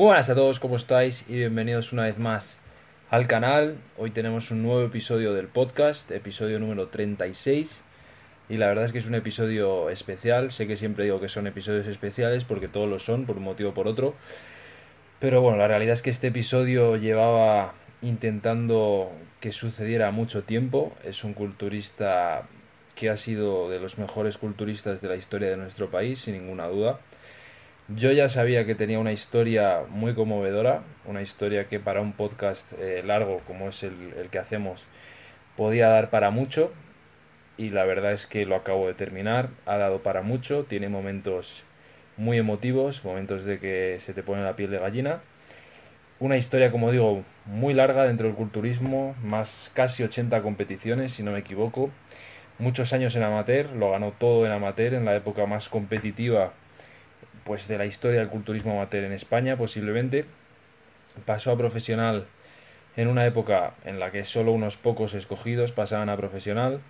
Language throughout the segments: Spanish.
Buenas a todos, ¿cómo estáis? Y bienvenidos una vez más al canal. Hoy tenemos un nuevo episodio del podcast, episodio número 36. Y la verdad es que es un episodio especial. Sé que siempre digo que son episodios especiales porque todos lo son, por un motivo o por otro. Pero bueno, la realidad es que este episodio llevaba intentando que sucediera mucho tiempo. Es un culturista que ha sido de los mejores culturistas de la historia de nuestro país, sin ninguna duda. Yo ya sabía que tenía una historia muy conmovedora, una historia que para un podcast eh, largo como es el, que hacemos podía dar para mucho y la verdad es que lo acabo de terminar, ha dado para mucho, tiene momentos muy emotivos, momentos de que se te pone la piel de gallina. Una historia, como digo, muy larga dentro del culturismo, más casi 80 competiciones, si no me equivoco. Muchos años en amateur, lo ganó todo en amateur, en la época más competitiva pues de la historia del culturismo amateur en España posiblemente. Pasó a profesional en una época en la que solo unos pocos escogidos pasaban a profesional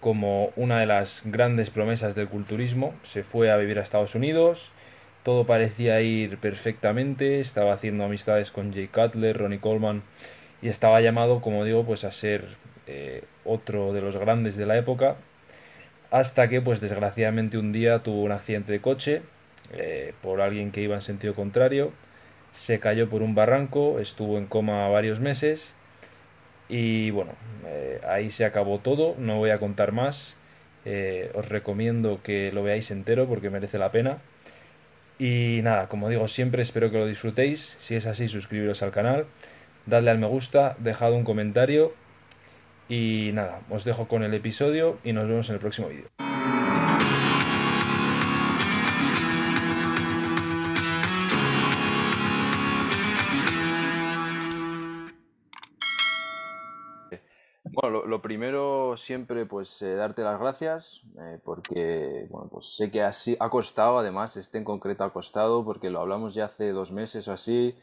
como una de las grandes promesas del culturismo. Se fue a vivir a Estados Unidos, todo parecía ir perfectamente, estaba haciendo amistades con Jay Cutler, Ronnie Coleman y estaba llamado, como digo, pues a ser eh, otro de los grandes de la época hasta que pues desgraciadamente un día tuvo un accidente de coche eh, por alguien que iba en sentido contrario, se cayó por un barranco, estuvo en coma varios meses y bueno, eh, ahí se acabó todo, no voy a contar más, eh, os recomiendo que lo veáis entero porque merece la pena. Y nada, como digo siempre, espero que lo disfrutéis, si es así suscribiros al canal, dadle al me gusta, dejad un comentario y nada, os dejo con el episodio y nos vemos en el próximo vídeo. Bueno, lo, primero siempre pues eh, darte las gracias eh, porque bueno, pues sé que así ha costado, además este en concreto ha costado porque lo hablamos ya hace dos meses o así.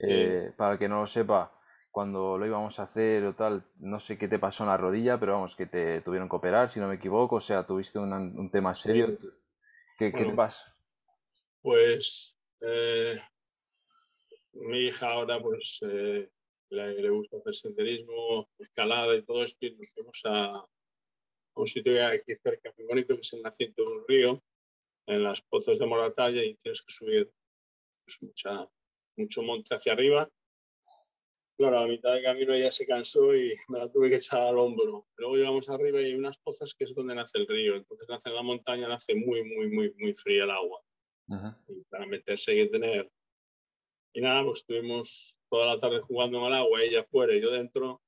Eh, para el que no lo sepa, cuando lo íbamos a hacer o tal, no sé qué te pasó en la rodilla, pero vamos, que te tuvieron que operar, si no me equivoco, o sea, tuviste un tema serio. ¿Qué, ¿Qué, te pasa? Pues mi hija ahora pues le, gusta hacer senderismo, escalada y todo esto, y nos fuimos a, un sitio aquí cerca muy bonito, que es el nacimiento de un río, en las pozos de Moratalla, y tienes que subir pues, mucha, mucho monte hacia arriba. Claro, a mitad del camino ella se cansó y me la tuve que echar al hombro. Luego llegamos arriba y hay unas pozas que es donde nace el río. Entonces nace en la montaña, nace muy, muy, muy, muy fría el agua. Y para meterse hay que tener y nada, pues estuvimos toda la tarde jugando en el agua, ella fuera y yo dentro.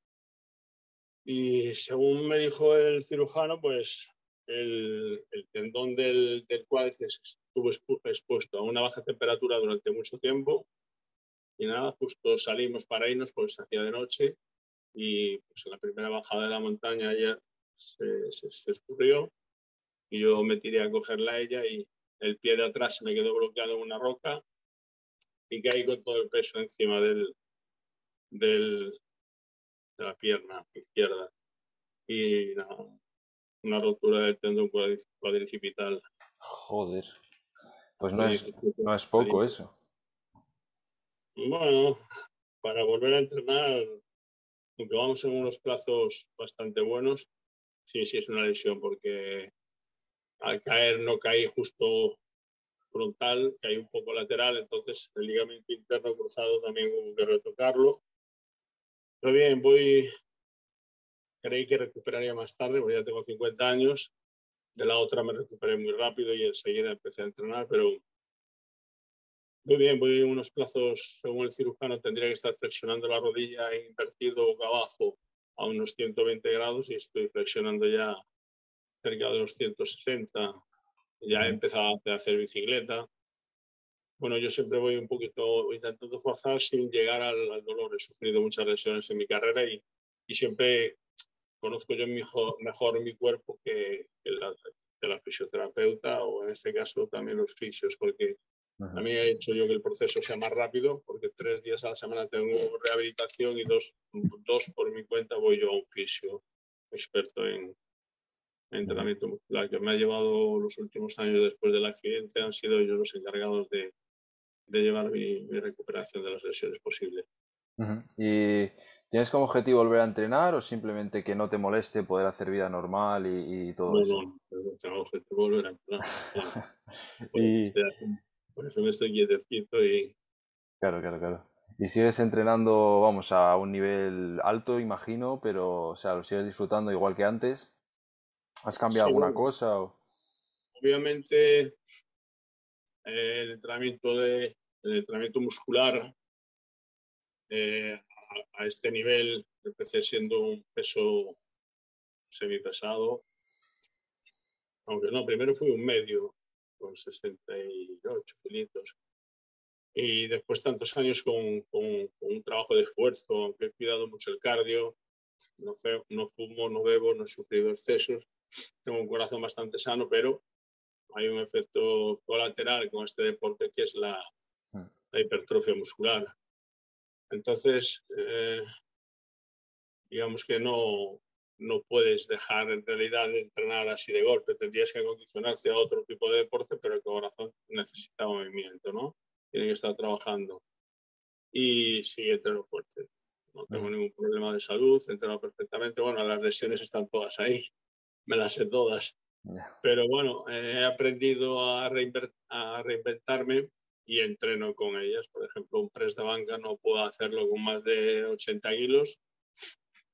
Y según me dijo el cirujano, pues el, tendón del, del estuvo expuesto a una baja temperatura durante mucho tiempo. Y nada, justo salimos para irnos, pues hacía de noche. Y pues en la primera bajada de la montaña ella se, se, se escurrió. Y yo me tiré a cogerla a ella y el pie de atrás se me quedó bloqueado en una roca y caí con todo el peso encima del, del, de la pierna izquierda. Y una rotura del tendón cuadricipital. Joder. Pues no es, no es poco eso. Bueno, para volver a entrenar, aunque vamos en unos plazos bastante buenos, sí, sí es una lesión, porque al caer no caí justo frontal, que hay un poco lateral, entonces el ligamento interno cruzado también hubo que retocarlo. Pero bien, voy, creí que recuperaría más tarde, porque ya tengo 50 años. De la otra me recuperé muy rápido y enseguida empecé a entrenar, pero muy bien, voy en unos plazos, según el cirujano, tendría que estar flexionando la rodilla e invertido boca abajo a unos 120 grados y estoy flexionando ya cerca de los 160, ya he empezado a hacer bicicleta. Bueno, yo siempre voy un poquito intentando forzar sin llegar al, dolor. He sufrido muchas lesiones en mi carrera y, y siempre conozco yo mejor, mejor mi cuerpo que, la, la, fisioterapeuta o en este caso también los fisios, porque a mí he hecho yo que el proceso sea más rápido, porque tres días a la semana tengo rehabilitación y dos, dos por mi cuenta voy yo a un fisio experto en, entrenamiento muscular que me ha llevado los últimos años después del accidente han sido ellos los encargados de, de llevar mi, recuperación de las lesiones posible. ¿Y tienes como objetivo volver a entrenar o simplemente que no te moleste poder hacer vida normal y, todo eso? No, no, tengo objetivo volver a entrenar. y... Por eso me estoy quietecito y... Claro, claro, claro. Y sigues entrenando, vamos, a un nivel alto, imagino, pero, o sea, lo sigues disfrutando igual que antes. ¿Has cambiado alguna cosa? Obviamente, el entrenamiento de el entrenamiento muscular eh, a, este nivel empecé siendo un peso semipesado. Aunque no primero fui un medio con 68 kilitos. Y después tantos años con, con, un trabajo de esfuerzo aunque he cuidado mucho el cardio no fumo no bebo no he sufrido excesos tengo un corazón bastante sano pero hay un efecto colateral con este deporte que es la, hmm. hipertrofia muscular. Entonces, eh, digamos que no, no puedes dejar en realidad de entrenar así de golpe, tendrías que acondicionarse a otro tipo de deporte, pero el corazón necesita movimiento, ¿no? Tiene que estar trabajando. Y sí, entreno fuerte. No tengo hmm. ningún problema de salud, entreno perfectamente. Bueno, las lesiones están todas ahí, me las sé todas. Pero bueno, he aprendido a, reinventarme y entreno con ellas. Por ejemplo, un press de banca no puedo hacerlo con más de 80 kilos,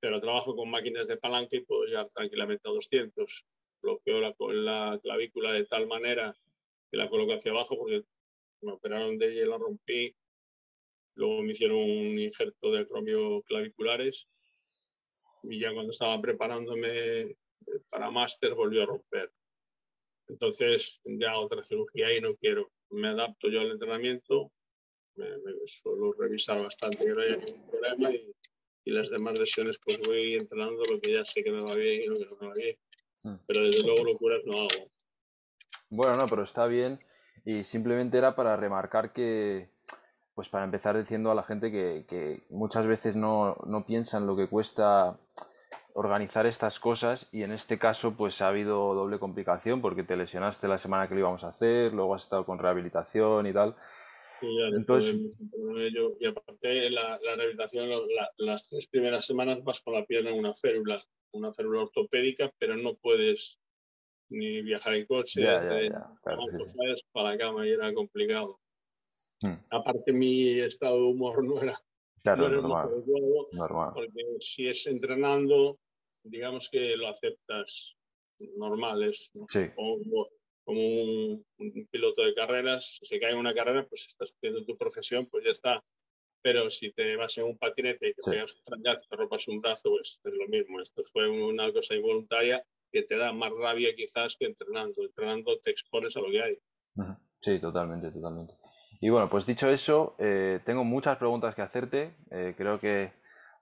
pero trabajo con máquinas de palanca y puedo llegar tranquilamente a 200. Bloqueo la, la clavícula de tal manera que la coloco hacia abajo porque me operaron de ella y la rompí. Luego me hicieron un injerto de cromio claviculares y ya cuando estaba preparándome para máster volvió a romper. Entonces, ya otra cirugía y no quiero. Me adapto yo al entrenamiento, me, suelo revisar bastante que no haya ningún problema y, y, las demás lesiones pues voy entrenando lo que ya sé que me va bien y lo que no me va bien. Hmm. Pero desde luego locuras no hago. Bueno, no, pero está bien y simplemente era para remarcar que, pues para empezar diciendo a la gente que, que muchas veces no, no piensan lo que cuesta organizar estas cosas y en este caso pues ha habido doble complicación porque te lesionaste la semana que lo íbamos a hacer, luego has estado con rehabilitación y tal. Entonces, y aparte la, la rehabilitación, las tres primeras semanas vas con la pierna en una férula, una férula ortopédica, pero no puedes ni viajar en coche, para la cama y era complicado. Hmm. Aparte mi estado de humor no era Claro, normal, Porque si es entrenando, digamos que lo aceptas normal, es como, un, piloto de carreras, si se cae en una carrera, pues estás haciendo tu profesión, pues ya está. Pero si te vas en un patinete y te pegas un te rompas un brazo, pues es lo mismo. Esto fue una cosa involuntaria que te da más rabia quizás que entrenando. Entrenando te expones a lo que hay. Sí, totalmente, totalmente. Y bueno, pues dicho eso, eh, tengo muchas preguntas que hacerte. Eh, creo que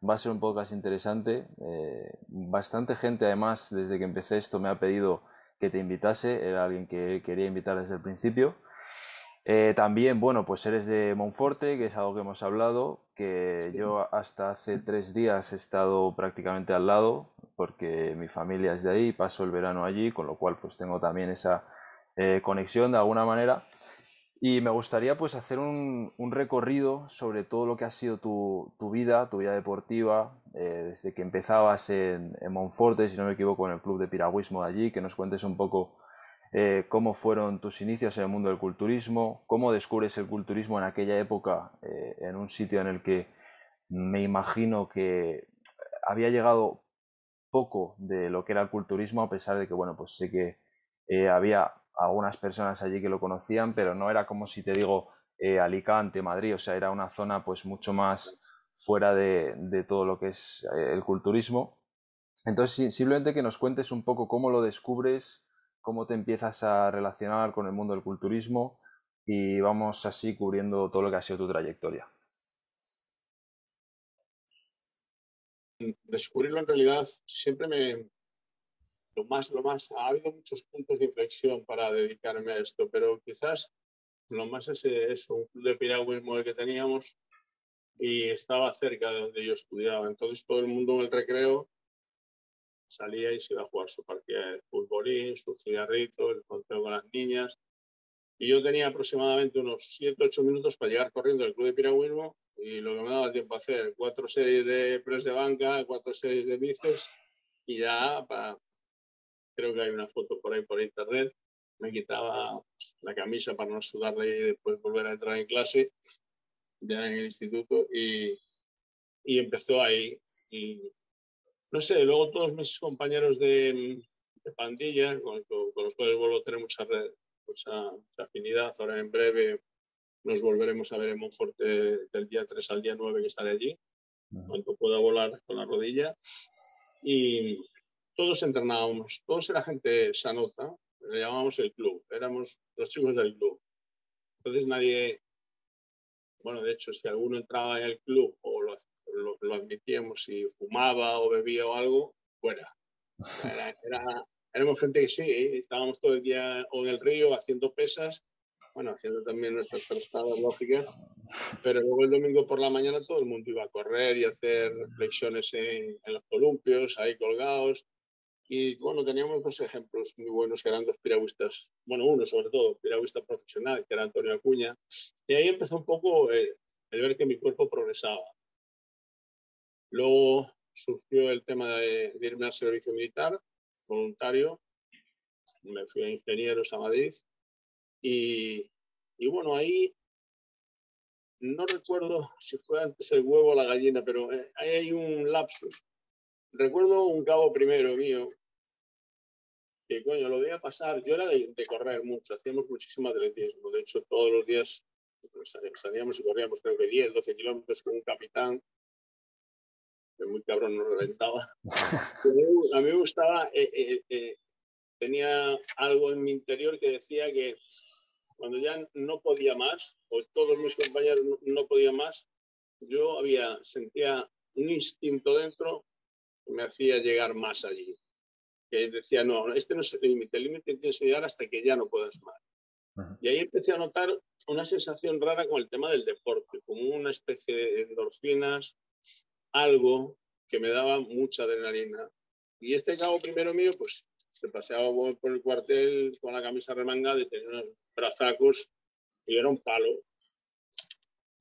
va a ser un podcast interesante. Eh, bastante gente, además, desde que empecé esto me ha pedido que te invitase. Era alguien que quería invitar desde el principio. también, bueno, pues eres de Monforte, que es algo que hemos hablado, que yo hasta hace tres días he estado prácticamente al lado, porque mi familia es de ahí, paso el verano allí, con lo cual pues tengo también esa conexión de alguna manera. Y me gustaría pues hacer un, recorrido sobre todo lo que ha sido tu, vida, tu vida deportiva, eh, desde que empezabas en, Monforte, si no me equivoco, en el club de piragüismo de allí, que nos cuentes un poco eh, cómo fueron tus inicios en el mundo del culturismo, cómo descubres el culturismo en aquella época, eh, en un sitio en el que me imagino que había llegado poco de lo que era el culturismo, a pesar de que, bueno, pues sé que había algunas personas allí que lo conocían, pero no era como si te digo eh, Alicante, Madrid, o sea, era una zona pues mucho más fuera de, todo lo que es eh, el culturismo. Entonces, simplemente que nos cuentes un poco cómo lo descubres, cómo te empiezas a relacionar con el mundo del culturismo y vamos así cubriendo todo lo que ha sido tu trayectoria. Descubrirlo en realidad siempre me, lo más, lo más, ha habido muchos puntos de inflexión para dedicarme a esto, pero quizás lo más es eso, un club de piragüismo el que teníamos y estaba cerca de donde yo estudiaba. Entonces todo el mundo en el recreo salía y se iba a jugar su partida de futbolín, su cigarrito, el conteo con las niñas. y yo tenía aproximadamente unos 7-8 minutos para llegar corriendo al club de piragüismo y lo que me daba tiempo a hacer, cuatro series de press de banca, cuatro series de bíceps y ya para, creo que hay una foto por ahí por internet, me quitaba la camisa para no sudarle y después volver a entrar en clase ya en el instituto y, y empezó ahí. Y no sé, luego todos mis compañeros de, de pandilla, con, con, los cuales vuelvo a tener mucha, mucha, afinidad, ahora en breve nos volveremos a ver en Monforte del día 3 al día 9 que estaré allí, cuando pueda volar con la rodilla. Y todos entrenábamos, todos era gente sanota, le llamábamos el club, éramos los chicos del club. Entonces nadie, bueno, de hecho, si alguno entraba en el club o lo, lo, admitíamos si fumaba o bebía o algo, fuera. Era, éramos gente que sí, estábamos todo el día o en el río haciendo pesas, bueno, haciendo también nuestras prestadas lógicas, pero luego el domingo por la mañana todo el mundo iba a correr y hacer flexiones en, en los columpios, ahí colgados, y bueno, teníamos dos ejemplos muy buenos que eran dos piragüistas, bueno, uno sobre todo, piragüista profesional, que era Antonio Acuña. Y ahí empezó un poco el, ver que mi cuerpo progresaba. Luego surgió el tema de, irme al servicio militar, voluntario. Me fui a ingenieros a Madrid. Y, y bueno, ahí no recuerdo si fue antes el huevo o la gallina, pero eh, ahí hay un lapsus. Recuerdo un cabo primero mío que coño, lo voy a pasar. Yo era de, correr mucho, hacíamos muchísimo atletismo. De hecho, todos los días pues, salíamos y corríamos, creo que 10, 12 kilómetros con un capitán que muy cabrón nos reventaba. a mí me gustaba, eh, eh, eh, tenía algo en mi interior que decía que cuando ya no podía más, o todos mis compañeros no, no podían más, yo había, sentía un instinto dentro que me hacía llegar más allí que decía, no, este no es el límite, el límite tienes que llegar hasta que ya no puedas más. Y ahí empecé a notar una sensación rara con el tema del deporte, como una especie de endorfinas, algo que me daba mucha adrenalina. Y este cabo primero mío, pues se paseaba por el cuartel con la camisa remangada y tenía unos brazacos y era un palo.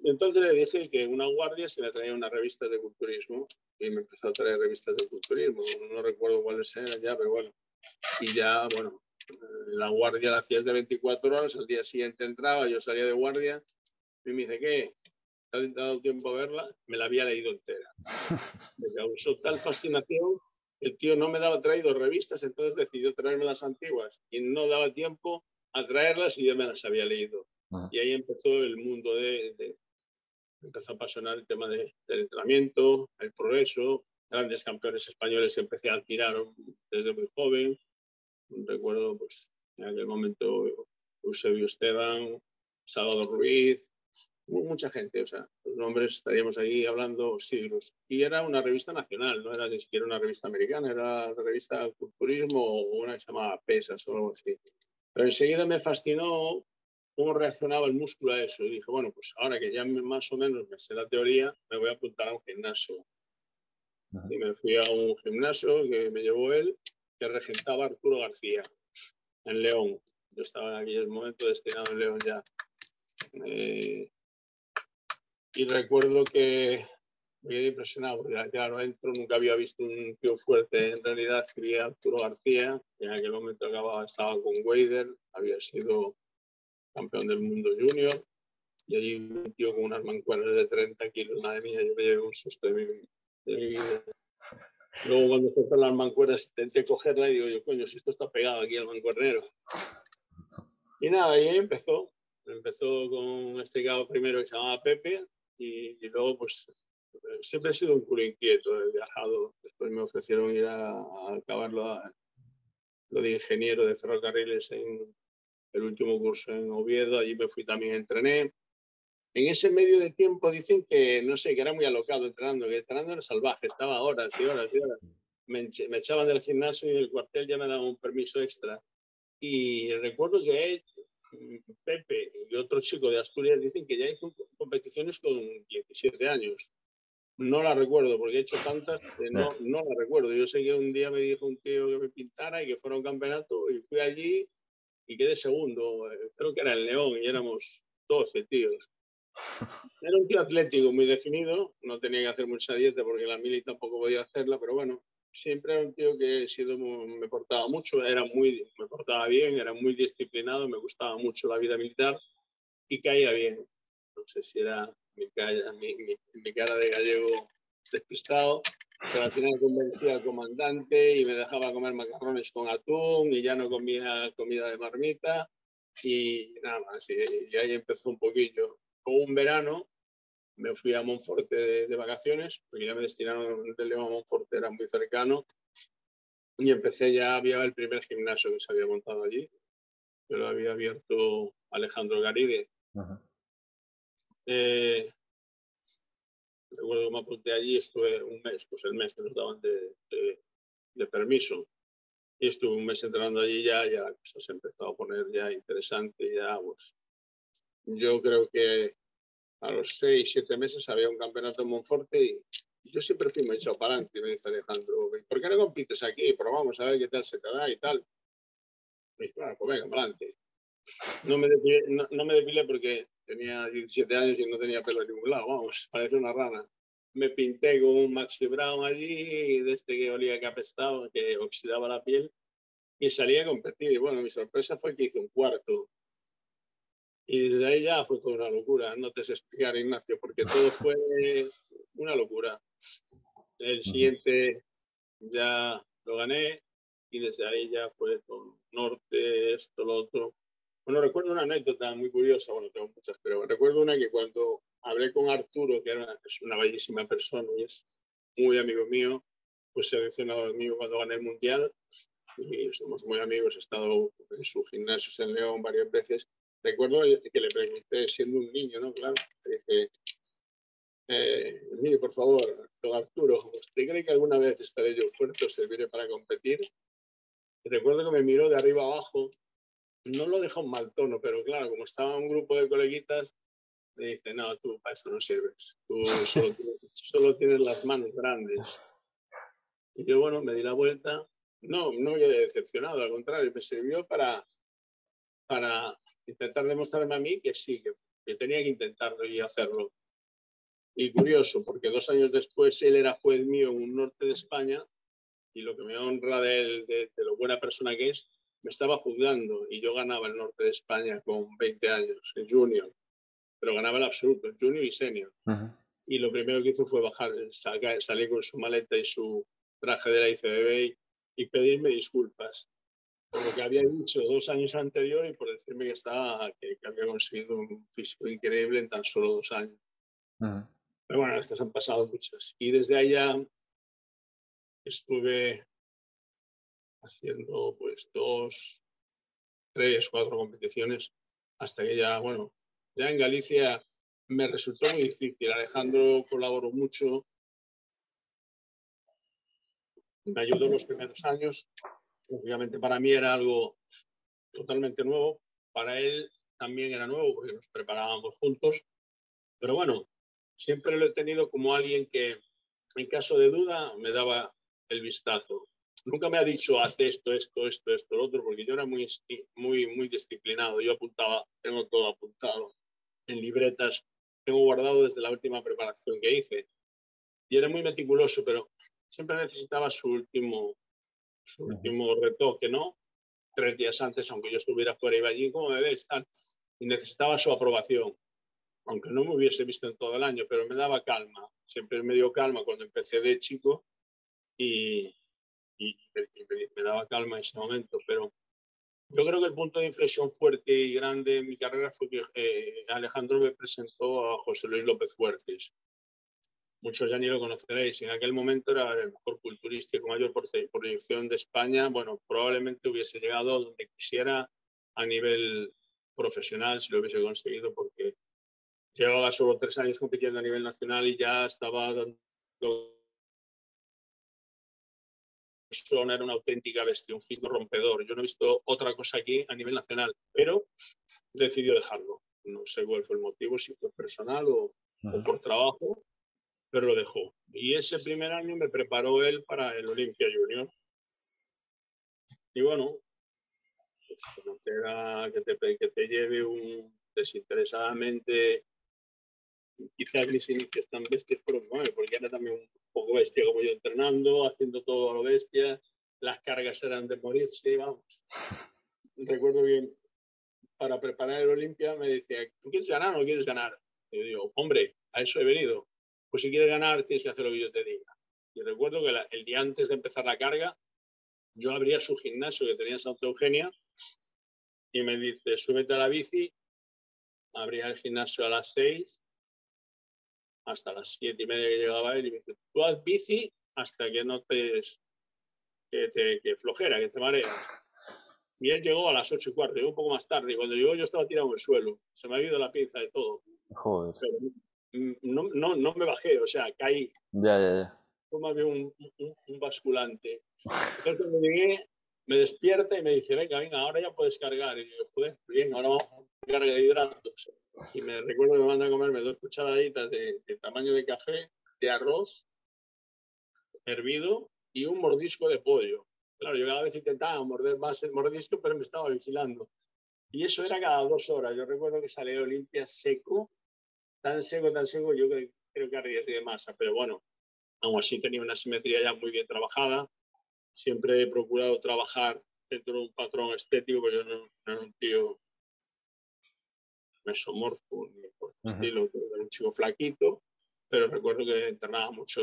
Entonces le dije que una guardia se le traía una revista de culturismo y me empezó a traer revistas de culturismo. No recuerdo cuáles eran ya, pero bueno. Y ya, bueno, la guardia la hacías de 24 horas, al día siguiente entraba, yo salía de guardia y me dice, ¿qué? ¿Te has dado tiempo a verla? Me la había leído entera. Me causó tal fascinación. El tío no me daba traído revistas, entonces decidió traerme las antiguas y no daba tiempo a traerlas y yo me las había leído. Y ahí empezó el mundo de, empezó a apasionar el tema del entrenamiento, el progreso, grandes campeones españoles empecé a admirar desde muy joven. Recuerdo, pues, en aquel momento, Eusebio Esteban, Salvador Ruiz, mucha gente, o sea, los nombres estaríamos ahí hablando siglos. Y era una revista nacional, no era ni siquiera una revista americana, era una revista de culturismo o una que se llamaba Pesas o algo así. Pero enseguida me fascinó cómo reaccionaba el músculo a eso. Y dije, bueno, pues ahora que ya más o menos me sé la teoría, me voy a apuntar a un gimnasio. Y me fui a un gimnasio que me llevó él, que regentaba Arturo García, en León. Yo estaba en aquel momento destinado en León ya. Eh, y recuerdo que me quedé impresionado, porque claro, adentro nunca había visto un tío fuerte. En realidad, escribía Arturo García, que en aquel momento acababa, estaba con Wader, había sido campeón del mundo junior, y allí un tío con unas mancuernas de 30 kilos, madre mía, yo me llevé un susto de mi, vida. Luego cuando corté las mancuernas intenté cogerla y digo yo, coño, si esto está pegado aquí al mancuernero. Y nada, y ahí empezó. Empezó con este cabo primero que se llamaba Pepe y, luego pues siempre he sido un culo inquieto, he viajado. Después me ofrecieron ir a, a lo, lo de ingeniero de ferrocarriles en, el último curso en Oviedo, allí me fui también, entrené. En ese medio de tiempo dicen que, no sé, que era muy alocado entrenando, que entrenando era salvaje, estaba horas y horas y horas. Me, echaban del gimnasio y del cuartel ya me daban un permiso extra. Y recuerdo que Pepe y otro chico de Asturias dicen que ya hizo competiciones con 17 años. No la recuerdo porque he hecho tantas que no, no la recuerdo. Yo sé que un día me dijo un tío que me pintara y que fuera un campeonato y fui allí y quedé segundo. Eh, creo que era el León y éramos 12 tíos. Era un tío atlético muy definido, no tenía que hacer mucha dieta porque la mili tampoco podía hacerla, pero bueno, siempre era un tío que sido me portaba mucho, era muy, me portaba bien, era muy disciplinado, me gustaba mucho la vida militar y caía bien. No sé si era mi, mi, cara de gallego despistado, pero al final convencía al comandante y me dejaba comer macarrones con atún y ya no comía comida de marmita y nada más. Y, ahí empezó un poquillo. Con un verano me fui a Monforte de, vacaciones, porque ya me destinaron de León a Monforte, era muy cercano. Y empecé ya, había el primer gimnasio que se había montado allí, que lo había abierto Alejandro Garide. Eh, recuerdo que me apunté allí, estuve un mes, pues el mes que nos daban de, de, permiso. Y estuve un mes entrenando allí ya, ya la cosa se empezó a poner ya interesante, ya pues. Yo creo que a los seis, siete meses había un campeonato en Monforte y yo siempre fui muy echado para adelante. Y me dice Alejandro, ¿por qué no compites aquí? Probamos a ver qué tal se te da y tal. Y dije, bueno, pues venga, para adelante. No me, depilé, no, me depilé porque tenía 17 años y no tenía pelo en ningún lado, vamos, parece una rana. Me pinté con un Maxi Brown allí, de este que olía que apestaba, que oxidaba la piel, y salí a competir. Y bueno, mi sorpresa fue que hice un cuarto. Y desde ahí ya fue toda una locura, no te sé explicar, Ignacio, porque todo fue una locura. El siguiente ya lo gané y desde ahí ya fue todo norte, esto, lo otro. Bueno, recuerdo una anécdota muy curiosa, bueno, tengo muchas, pero recuerdo una que cuando hablé con Arturo, que era, es una bellísima persona y es muy amigo mío, pues seleccionado conmigo cuando gané el Mundial y somos muy amigos, he estado en su gimnasio en León varias veces. Recuerdo que le pregunté, siendo un niño, ¿no? Claro, le dije, eh, mire, por favor, Arturo, ¿usted cree que alguna vez estaré yo fuerte o serviré para competir? recuerdo que me miró de arriba abajo no lo dejó en mal tono, pero claro, como estaba un grupo de coleguitas, me dice, no, tú para esto no sirves, tú solo tienes, las manos grandes. Y yo, bueno, me di la vuelta, no, no me quedé decepcionado, al contrario, me sirvió para, para intentar demostrarme a mí que sí, que, tenía que intentarlo y hacerlo. Y curioso, porque dos años después él era juez mío en un norte de España y lo que me honra de, él, de lo buena persona que es, me estaba juzgando y yo ganaba el norte de España con 20 años, en junior, pero ganaba el absoluto, junior y senior. Y lo primero que hizo fue bajar, salir con su maleta y su traje de la ICBB y, pedirme disculpas por lo que había dicho dos años anterior y por decirme que, estaba, que, había conseguido un físico increíble en tan solo dos años. Pero bueno, estas han pasado muchas. Y desde allá estuve haciendo pues dos, tres, cuatro competiciones, hasta que ya, bueno, ya en Galicia me resultó muy difícil. Alejandro colaboró mucho, me ayudó los primeros años. Obviamente para mí era algo totalmente nuevo, para él también era nuevo porque nos preparábamos juntos, pero bueno, siempre lo he tenido como alguien que en caso de duda me daba el vistazo nunca me ha dicho haz esto, esto, esto, esto, lo otro, porque yo era muy, muy, muy disciplinado. Yo apuntaba, tengo todo apuntado en libretas, tengo guardado desde la última preparación que hice. Y era muy meticuloso, pero siempre necesitaba su último, su último retoque, ¿no? Tres días antes, aunque yo estuviera fuera, iba allí, ¿cómo me ves? Y necesitaba su aprobación, aunque no me hubiese visto en todo el año, pero me daba calma. Siempre me dio calma cuando empecé de chico y, y, me, daba calma en ese momento. Pero yo creo que el punto de inflexión fuerte y grande en mi carrera fue que eh, Alejandro me presentó a José Luis López Fuertes. Muchos ya ni lo conoceréis. En aquel momento era el mejor culturista con mayor proyección de España. Bueno, probablemente hubiese llegado donde quisiera a nivel profesional si lo hubiese conseguido, porque llevaba solo tres años compitiendo a nivel nacional y ya estaba dando era una auténtica bestia, un físico rompedor. Yo no he visto otra cosa aquí a nivel nacional, pero decidió dejarlo. No sé cuál fue el motivo, si fue personal o, por trabajo, pero lo dejó. Y ese primer año me preparó él para el Olimpia Junior. Y bueno, pues, conocer a que te, que te lleve un desinteresadamente, quizás mis inicios tan bestias fueron bueno, porque era también un poco bestia como yo entrenando, haciendo todo a lo bestia, las cargas eran de morirse, vamos. Recuerdo bien, para preparar el Olimpia me decía, ¿tú quieres ganar o no quieres ganar? Y yo digo, hombre, a eso he venido. Pues si quieres ganar, tienes que hacer lo que yo te diga. Y recuerdo que el día antes de empezar la carga, yo abría su gimnasio que tenía en Santa Eugenia y me dice, súbete a la bici, abría el gimnasio a las seis, hasta las siete y media que llegaba él y me dice, tú haz bici hasta que no te, que, te, que flojera, que te mareas. Y él llegó a las ocho y cuarto, llegó un poco más tarde. Y cuando llegó yo estaba tirado en el suelo. Se me ha ido la pinza de todo. Joder. no, no, no me bajé, o sea, caí. Ya, ya, ya. Fue más bien un, un, basculante. Entonces cuando llegué, me despierta y me dice, venga, venga, ahora ya puedes cargar. Y digo, joder, bien, ahora vamos a cargar de hidratos. Y me recuerdo que me manda a comerme dos cucharaditas de, de tamaño de café, de arroz hervido y un mordisco de pollo. Claro, yo cada vez intentaba morder más el mordisco, pero me estaba vigilando. Y eso era cada dos horas. Yo recuerdo que salió Olimpia seco, tan seco, tan seco, yo creo, creo que arriesgué de masa, pero bueno, aún así tenía una simetría ya muy bien trabajada. Siempre he procurado trabajar dentro de un patrón estético, pero yo no, era un tío mesomorfo ni por el estilo, era un chico flaquito, pero recuerdo que entrenaba mucho,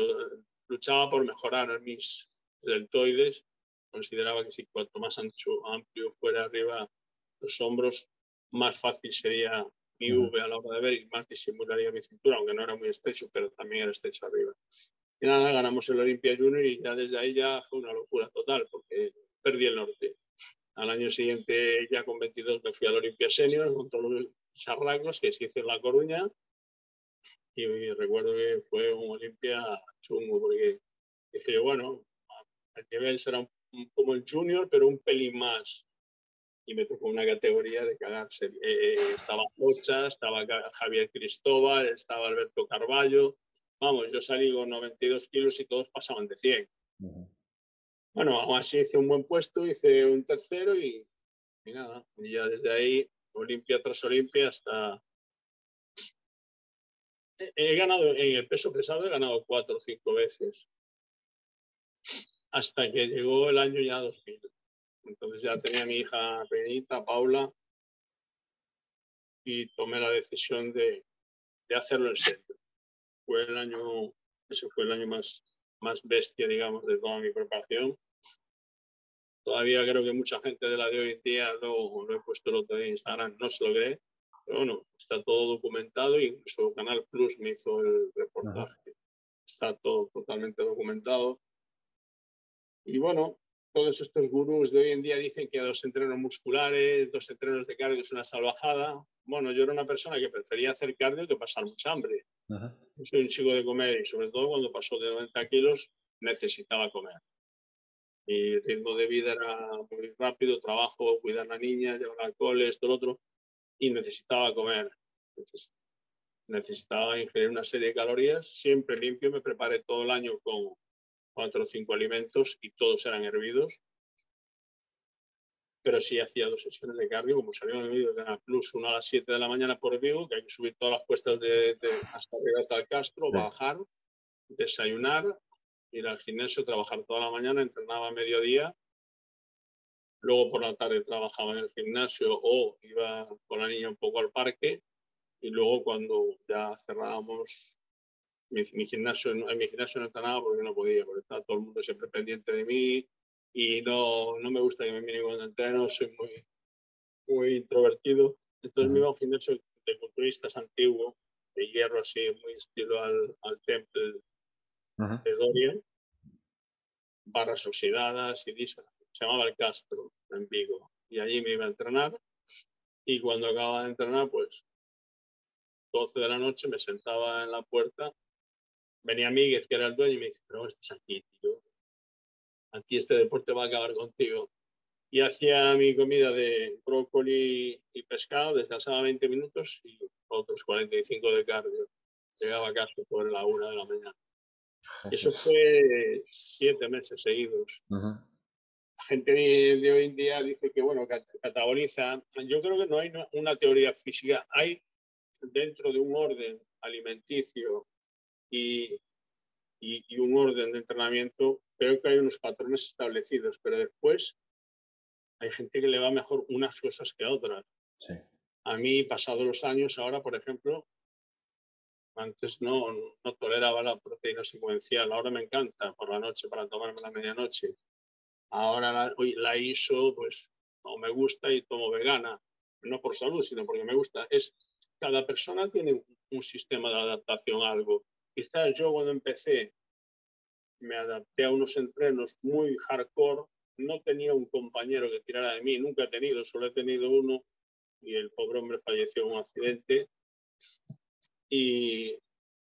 luchaba por mejorar mis deltoides consideraba que si cuanto más ancho, amplio fuera arriba los hombros, más fácil sería mi V a la hora de ver y más disimularía mi cintura, aunque no era muy estrecho, pero también era estrecho arriba. Y nada, ganamos el Olympia Junior y ya desde ahí ya fue una locura total, porque perdí el norte. Al año siguiente, ya con 22, me fui al Olympia Senior con todos los charracos que se hizo en La Coruña. Y, recuerdo que fue un Olimpia chungo, porque dije yo, bueno, el nivel será un como el junior, pero un pelín más. Y me tocó una categoría de cagarse. Eh, eh, estaba Pocha, estaba Javier Cristóbal, estaba Alberto Carballo. Vamos, yo salí con 92 kilos y todos pasaban de 100. Bueno, aún así hice un buen puesto, hice un tercero y, y nada. Y ya desde ahí, Olimpia tras Olimpia, hasta he ganado en el peso pesado, he ganado cuatro o cinco veces hasta que llegó el año ya 2000. Entonces ya tenía mi hija Benita, Paula, y tomé la decisión de, de hacerlo en serio. Fue el año, ese fue el año más, más bestia, digamos, de toda mi preparación. Todavía creo que mucha gente de la de hoy en día, lo, lo he puesto el otro día en Instagram, no se lo cree, pero bueno, está todo documentado y incluso Canal Plus me hizo el reportaje. Está todo totalmente documentado. Y bueno, todos estos gurús de hoy en día dicen que dos entrenos musculares, dos entrenos de cardio es una salvajada. Bueno, yo era una persona que prefería hacer cardio que pasar mucha hambre. Yo soy un chico de comer y sobre todo cuando pasó de 90 kilos necesitaba comer. Mi ritmo de vida era muy rápido, trabajo, cuidar a la niña, llevar alcohol, esto, lo otro, y necesitaba comer. necesitaba ingerir una serie de calorías, siempre limpio, me preparé todo el año con cuatro o cinco alimentos y todos eran hervidos. Pero sí hacía dos sesiones de cardio, como salió en el vídeo de Canal Plus, una a las 7 de la mañana por Vigo, que hay que subir todas las cuestas de, hasta arriba hasta el Castro, bajar, desayunar, ir al gimnasio, trabajar toda la mañana, entrenaba a mediodía. Luego por la tarde trabajaba en el gimnasio o iba con la niña un poco al parque. Y luego cuando ya cerrábamos mi, gimnasio, en mi gimnasio no entrenaba porque no podía, porque estaba todo el mundo siempre pendiente de mí y no, no me gusta que me miren cuando entreno, soy muy, muy introvertido. Entonces me iba a un gimnasio de culturistas antiguo, de hierro así, muy estilo al, al temple de Dorian, barras oxidadas y discos. Se llamaba El Castro, en Vigo. Y allí me iba a entrenar. Y cuando acababa de entrenar, pues 12 de la noche me sentaba en la puerta venía Miguel, que era el dueño, y me dice, pero estás aquí, tío. Aquí este deporte va a acabar contigo. Y hacía mi comida de brócoli y pescado, descansaba 20 minutos y otros 45 de cardio. Llegaba a casa por la una de la mañana. Eso fue siete meses seguidos. La gente de, hoy en día dice que, bueno, cataboliza. Yo creo que no hay una teoría física. Hay dentro de un orden alimenticio y, y, un orden de entrenamiento, creo que hay unos patrones establecidos, pero después hay gente que le va mejor unas cosas que otras. Sí. A mí, pasados los años, ahora, por ejemplo, antes no, no toleraba la proteína secuencial, ahora me encanta por la noche para tomarme la medianoche. Ahora la, la ISO, pues no me gusta y tomo vegana, no por salud, sino porque me gusta. Es, cada persona tiene un sistema de adaptación a algo. Quizás yo cuando empecé me adapté a unos entrenos muy hardcore, no tenía un compañero que tirara de mí, nunca he tenido, solo he tenido uno y el pobre hombre falleció en un accidente y he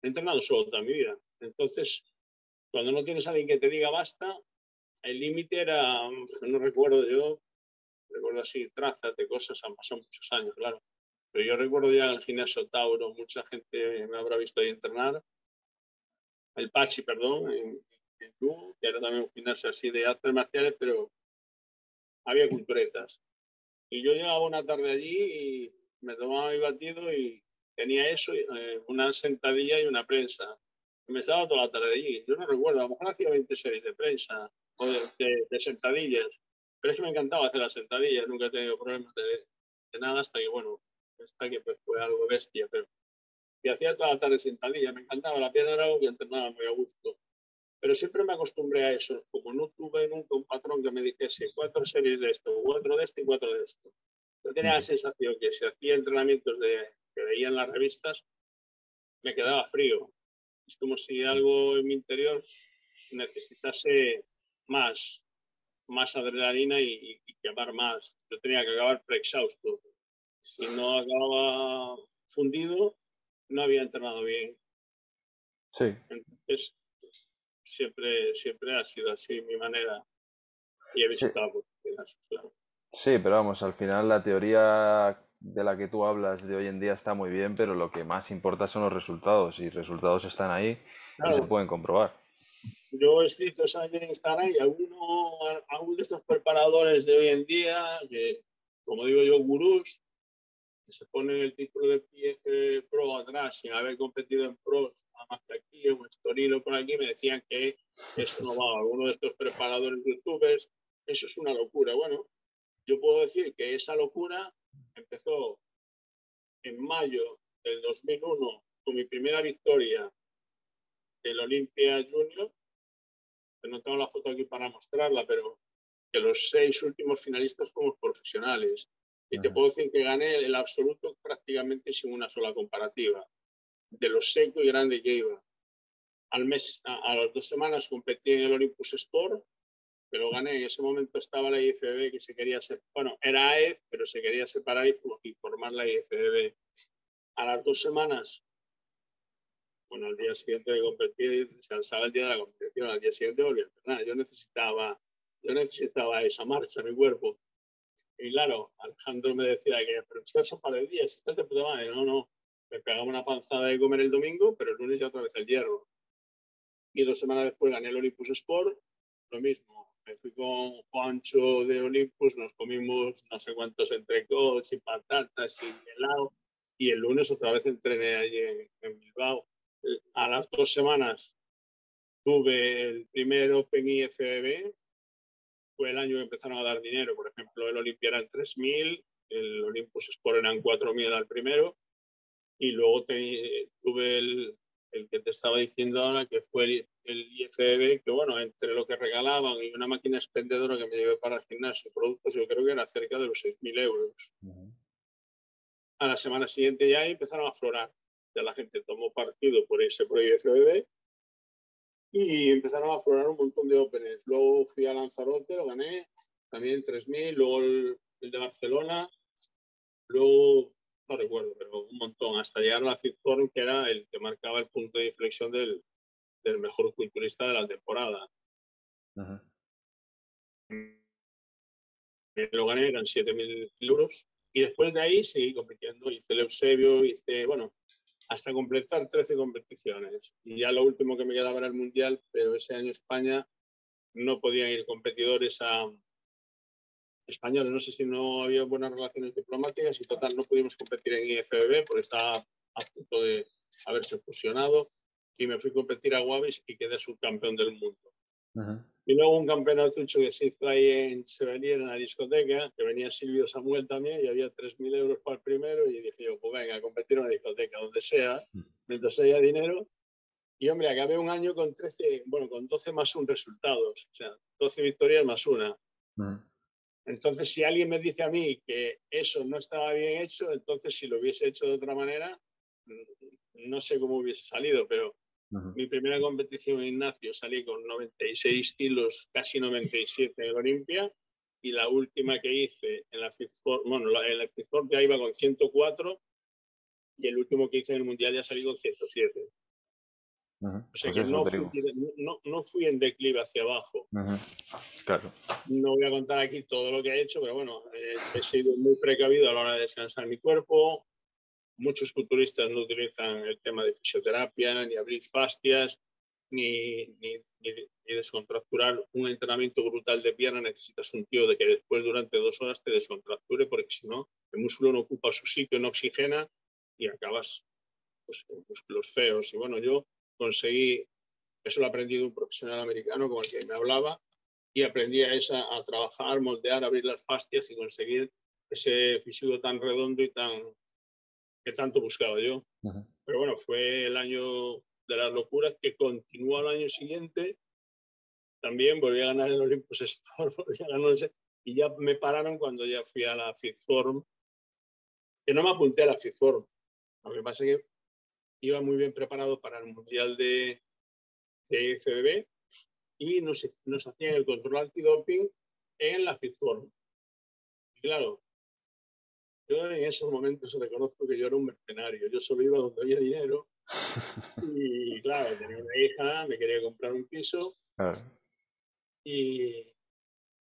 entrenado solo toda mi vida. Entonces, cuando no tienes a alguien que te diga basta, el límite era, no recuerdo yo, recuerdo así trazas de cosas, han pasado muchos años, claro. Pero yo recuerdo ya el gimnasio Tauro, mucha gente me habrá visto ahí entrenar. El Pachi, perdón, en, en que era también un gimnasio así de artes marciales, pero había culturetas. Y yo llegaba una tarde allí y me tomaba mi batido y tenía eso, eh, una sentadilla y una prensa. Estaba toda la tarde allí. Yo no recuerdo, a lo mejor hacía 20 series de prensa o de, sentadillas. Pero es que me encantaba hacer las sentadillas, nunca he tenido problemas de, nada hasta que, bueno, hasta que pues, fue algo bestia. Pero y hacía toda la tarde sentadilla, me encantaba. La pierna era algo que entrenaba muy a gusto. Pero siempre me acostumbré a eso. Como no tuve nunca un patrón que me dijese cuatro series de esto, cuatro de esto y cuatro de esto. Yo tenía la sensación que si hacía entrenamientos de, que veía en las revistas, me quedaba frío. Es como si algo en mi interior necesitase más, más adrenalina y, quemar más. Yo tenía que acabar preexhausto. Si no acababa fundido, no había entrenado bien. Sí. Entonces, siempre, siempre ha sido así mi manera. Y he visitado sí. Sí, pero vamos, al final la teoría de la que tú hablas de hoy en día está muy bien, pero lo que más importa son los resultados y resultados están ahí y se pueden comprobar. Yo he escrito en Instagram y alguno, alguno de estos preparadores de hoy en día, que como digo yo, gurús, que se ponen el título de PF Pro atrás sin haber competido en pros, nada más que aquí, Estorino por aquí, me decían que eso no va. Alguno de estos preparadores youtubers, eso es una locura. Bueno, yo puedo decir que esa locura empezó en mayo del 2001 con mi primera victoria del Olympia Junior. No tengo la foto aquí para mostrarla, pero que los seis últimos finalistas fuimos profesionales. Y te puedo decir que gané el absoluto prácticamente sin una sola comparativa. De los seco y grande que iba. Al mes, a, a las dos semanas competí en el Olympus Sport pero gané. En ese momento estaba la IFBB que se quería ser, bueno, era AEF, pero se quería separar y formar la IFBB. A las dos semanas, bueno, al día siguiente de competir, se alzaba el día de la competición, al día siguiente volví a Yo necesitaba, yo necesitaba esa marcha mi cuerpo. Y claro, Alejandro me decía que, pero si vas a par de días, estás de puta madre. No, no, me pegaba una panzada de comer el domingo, pero el lunes ya otra vez el hierro. Y dos semanas después gané el Olympus Sport, lo mismo, me fui con Juancho de Olympus, nos comimos no sé cuántos entrecots y patatas y helado. Y el lunes otra vez entrené allí en, Bilbao. A las dos semanas tuve el primer Open IFBB. Fue el año que empezaron a dar dinero. Por ejemplo, el Olimpia era en 3.000, el Olympus Sport eran 4.000 al primero. Y luego tuve el, el que te estaba diciendo ahora, que fue el, IFB, que bueno, entre lo que regalaban y una máquina expendedora que me llevé para el gimnasio, productos, yo creo que era cerca de los 6.000 euros. A la semana siguiente ya empezaron a aflorar. Ya la gente tomó partido por irse por el IFBB y empezaron a aflorar un montón de Opens. Luego fui a Lanzarote, lo gané, también 3.000, luego el, el de Barcelona, luego no recuerdo, pero un montón, hasta llegar a la Fifth que era el que marcaba el punto de inflexión del, del mejor culturista de la temporada. Lo gané, eran 7.000 euros. Y después de ahí seguí compitiendo, hice el Eusebio, hice, bueno, hasta completar 13 competiciones. Y ya lo último que me quedaba era el Mundial, pero ese año España no podían ir competidores a, españoles. No sé si no había buenas relaciones diplomáticas y total no pudimos competir en IFBB porque estaba a punto de haberse fusionado y me fui a competir a Wavis y quedé subcampeón del mundo. Y luego un campeonato que se hizo ahí en Sevenier, en la discoteca, que venía Silvio Samuel también y había 3.000 euros para el primero y dije yo, pues venga, a competir en una discoteca, donde sea, mientras haya dinero. Y hombre, acabé un año con 13, bueno, con 12 más un resultados, o sea, 12 victorias más una. Entonces, si alguien me dice a mí que eso no estaba bien hecho, entonces si lo hubiese hecho de otra manera, mm, no sé cómo hubiese salido, pero mi primera competición en Ignacio salí con 96 kilos, casi 97 en Olimpia, y la última que hice en la Fifth bueno, en la Fifth ya iba con 104, y el último que hice en el Mundial ya salí con 107. O sea pues que no fui, no, no fui, en declive hacia abajo. Claro. No voy a contar aquí todo lo que he hecho, pero bueno, he sido muy precavido a la hora de descansar mi cuerpo. Muchos culturistas no utilizan el tema de fisioterapia, ni abrir fascias, ni, ni, ni, descontracturar un entrenamiento brutal de pierna. Necesitas un tío de que después durante dos horas te descontracture, porque si no, el músculo no ocupa su sitio, no oxigena y acabas pues, con músculos feos. Y bueno, yo conseguí, eso lo aprendí de un profesional americano con el que me hablaba, y aprendí a, esa, a trabajar, moldear, abrir las fascias y conseguir ese físico tan redondo y tan que tanto buscaba yo. Pero bueno, fue el año de las locuras que continuó al año siguiente. También volví a ganar el Olympus Sport, volví a ganar ese, y ya me pararon cuando ya fui a la FITFORM, que no me apunté a la FITFORM. Lo que pasa es que iba muy bien preparado para el Mundial de, de IFBB y nos, nos hacían el control antidoping en la FITFORM. Y claro, yo en esos momentos reconozco que yo era un mercenario. Yo solo iba donde había dinero. Y claro, tenía una hija, me quería comprar un piso. Y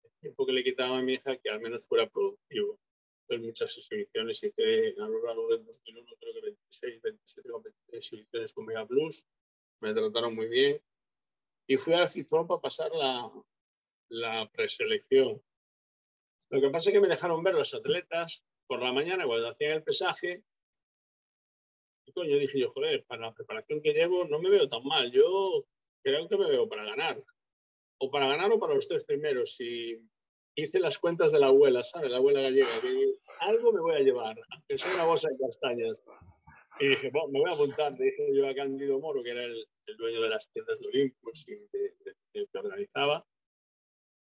el tiempo que le quitaba a mi hija que al menos fuera productivo en muchas exhibiciones. Hice a lo largo del 2001, creo que 26, 27 exhibiciones con Mega Plus. Me trataron muy bien. Y fui a FIFON para pasar la, la preselección. Lo que pasa es que me dejaron ver los atletas por la mañana cuando hacían el pesaje. Y coño, dije yo, joder, para la preparación que llevo no me veo tan mal. Yo creo que me veo para ganar. O para ganar o para los tres primeros. Y hice las cuentas de la abuela, ¿sabes? La abuela gallega, que algo me voy a llevar, aunque sea una bolsa de castañas. Y dije, bueno, me voy a apuntar. Le dije yo a Cándido Moro, que era el, dueño de las tiendas de Olympus y de, que organizaba.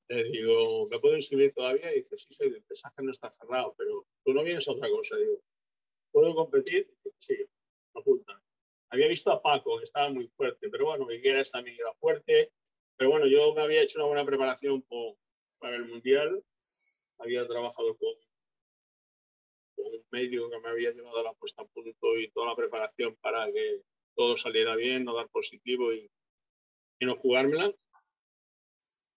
Le digo, ¿me puedo inscribir todavía? Y dice, sí, sí, el pesaje no está cerrado, pero tú no vienes a otra cosa. Digo, ¿puedo competir? Sí, apunta. Había visto a Paco, que estaba muy fuerte, pero bueno, Miguel también era fuerte. Pero bueno, yo me había hecho una buena preparación por, para el Mundial. Había trabajado con, un medio que me había llevado a la puesta a punto y toda la preparación para que todo saliera bien, no dar positivo y, no jugármela.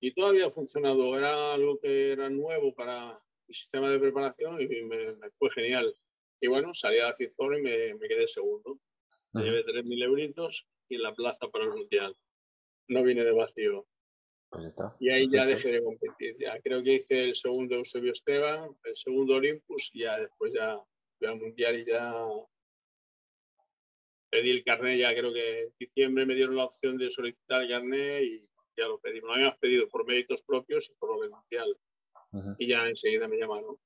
Y todavía ha funcionado. Era algo que era nuevo para mi sistema de preparación y me, fue genial. Y bueno, salí a la Cizona y me, me, quedé segundo. Me llevé 3.000 euritos y la plaza para el Mundial. No vine de vacío. Pues está. Y ahí ya dejé de competir. Ya creo que hice el segundo Eusebio Esteban, el segundo Olympus y ya después ya fui al Mundial y ya pedí el carnet. Ya creo que en diciembre me dieron la opción de solicitar el carnet y ya lo pedí. Me lo habíamos pedido por méritos propios y por lo del Mundial. Y ya enseguida me llamaron.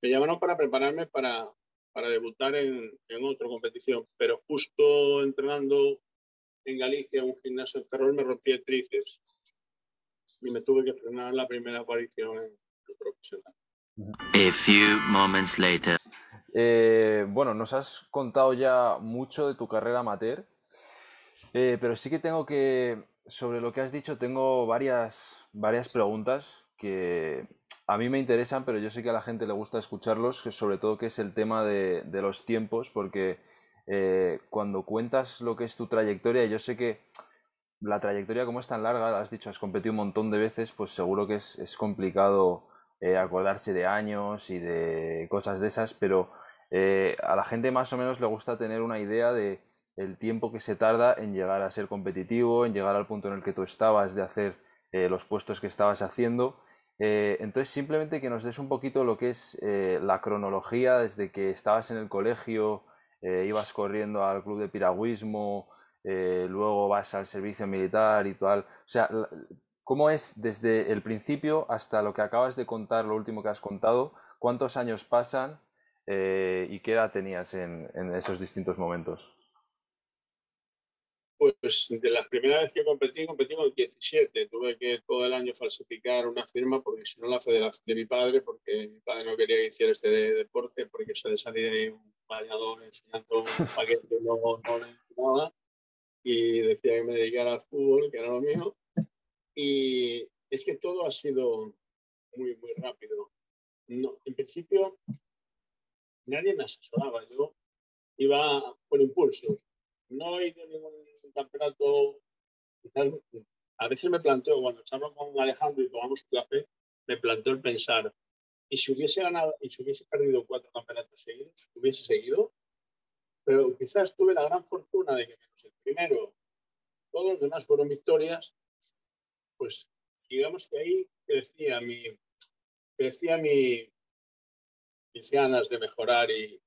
Me llamaron para prepararme para, para debutar en, en otra competición, pero justo entrenando en Galicia, un gimnasio en Ferrol, me rompí el tríceps y me tuve que frenar la primera aparición en el profesional. A few moments later. Eh, bueno, nos has contado ya mucho de tu carrera amateur, eh, pero sí que tengo que, sobre lo que has dicho, tengo varias, varias preguntas que a mí me interesan, pero yo sé que a la gente le gusta escucharlos, sobre todo que es el tema de, de los tiempos, porque eh, cuando cuentas lo que es tu trayectoria, yo sé que la trayectoria como es tan larga, has dicho, has competido un montón de veces, pues seguro que es, complicado eh, acordarse de años y de cosas de esas, pero eh, a la gente más o menos le gusta tener una idea de el tiempo que se tarda en llegar a ser competitivo, en llegar al punto en el que tú estabas, de hacer eh, los puestos que estabas haciendo. Entonces, simplemente que nos des un poquito lo que es la cronología desde que estabas en el colegio, ibas corriendo al club de piragüismo, luego vas al servicio militar y tal. O sea, ¿cómo es desde el principio hasta lo que acabas de contar, lo último que has contado? ¿Cuántos años pasan y qué edad tenías en esos distintos momentos? Pues de la primera vez que competí, competí con 17. Tuve que todo el año falsificar una firma porque si no la federación de mi padre, porque mi padre no quería que hiciera este deporte, porque se de salir de un bañador enseñando un paquete no, no nada. Y decía que me dedicara al fútbol, que era lo mío. Y es que todo ha sido muy, muy rápido. No, en principio, nadie me asesoraba. Yo iba por impulso. No he ido a ningún campeonato, a veces me planteo, cuando charlo con Alejandro y tomamos un café, me planteo el pensar, ¿y si hubiese ganado, y si hubiese perdido cuatro campeonatos seguidos, hubiese seguido? Pero quizás tuve la gran fortuna de que menos el primero, todos los demás fueron victorias, pues digamos que ahí crecía mi, crecía mi, mis ganas de mejorar y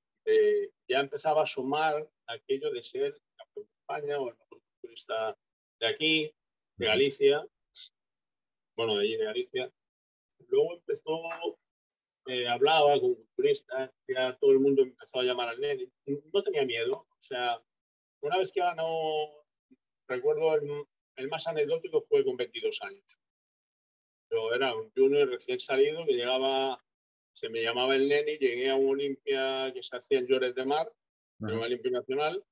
ya empezaba a sumar aquello de ser campeón de España o de aquí, de Galicia, bueno, de allí de Galicia. Luego empezó, eh, hablaba con turistas, ya todo el mundo empezó a llamar al nene. No tenía miedo, o sea, una vez que ganó, recuerdo el, más anecdótico fue con 22 años. Yo era un junior recién salido que llegaba, se me llamaba el nene, llegué a un Olimpia que se hacía en Llores de Mar, uh -huh. Olimpia Nacional,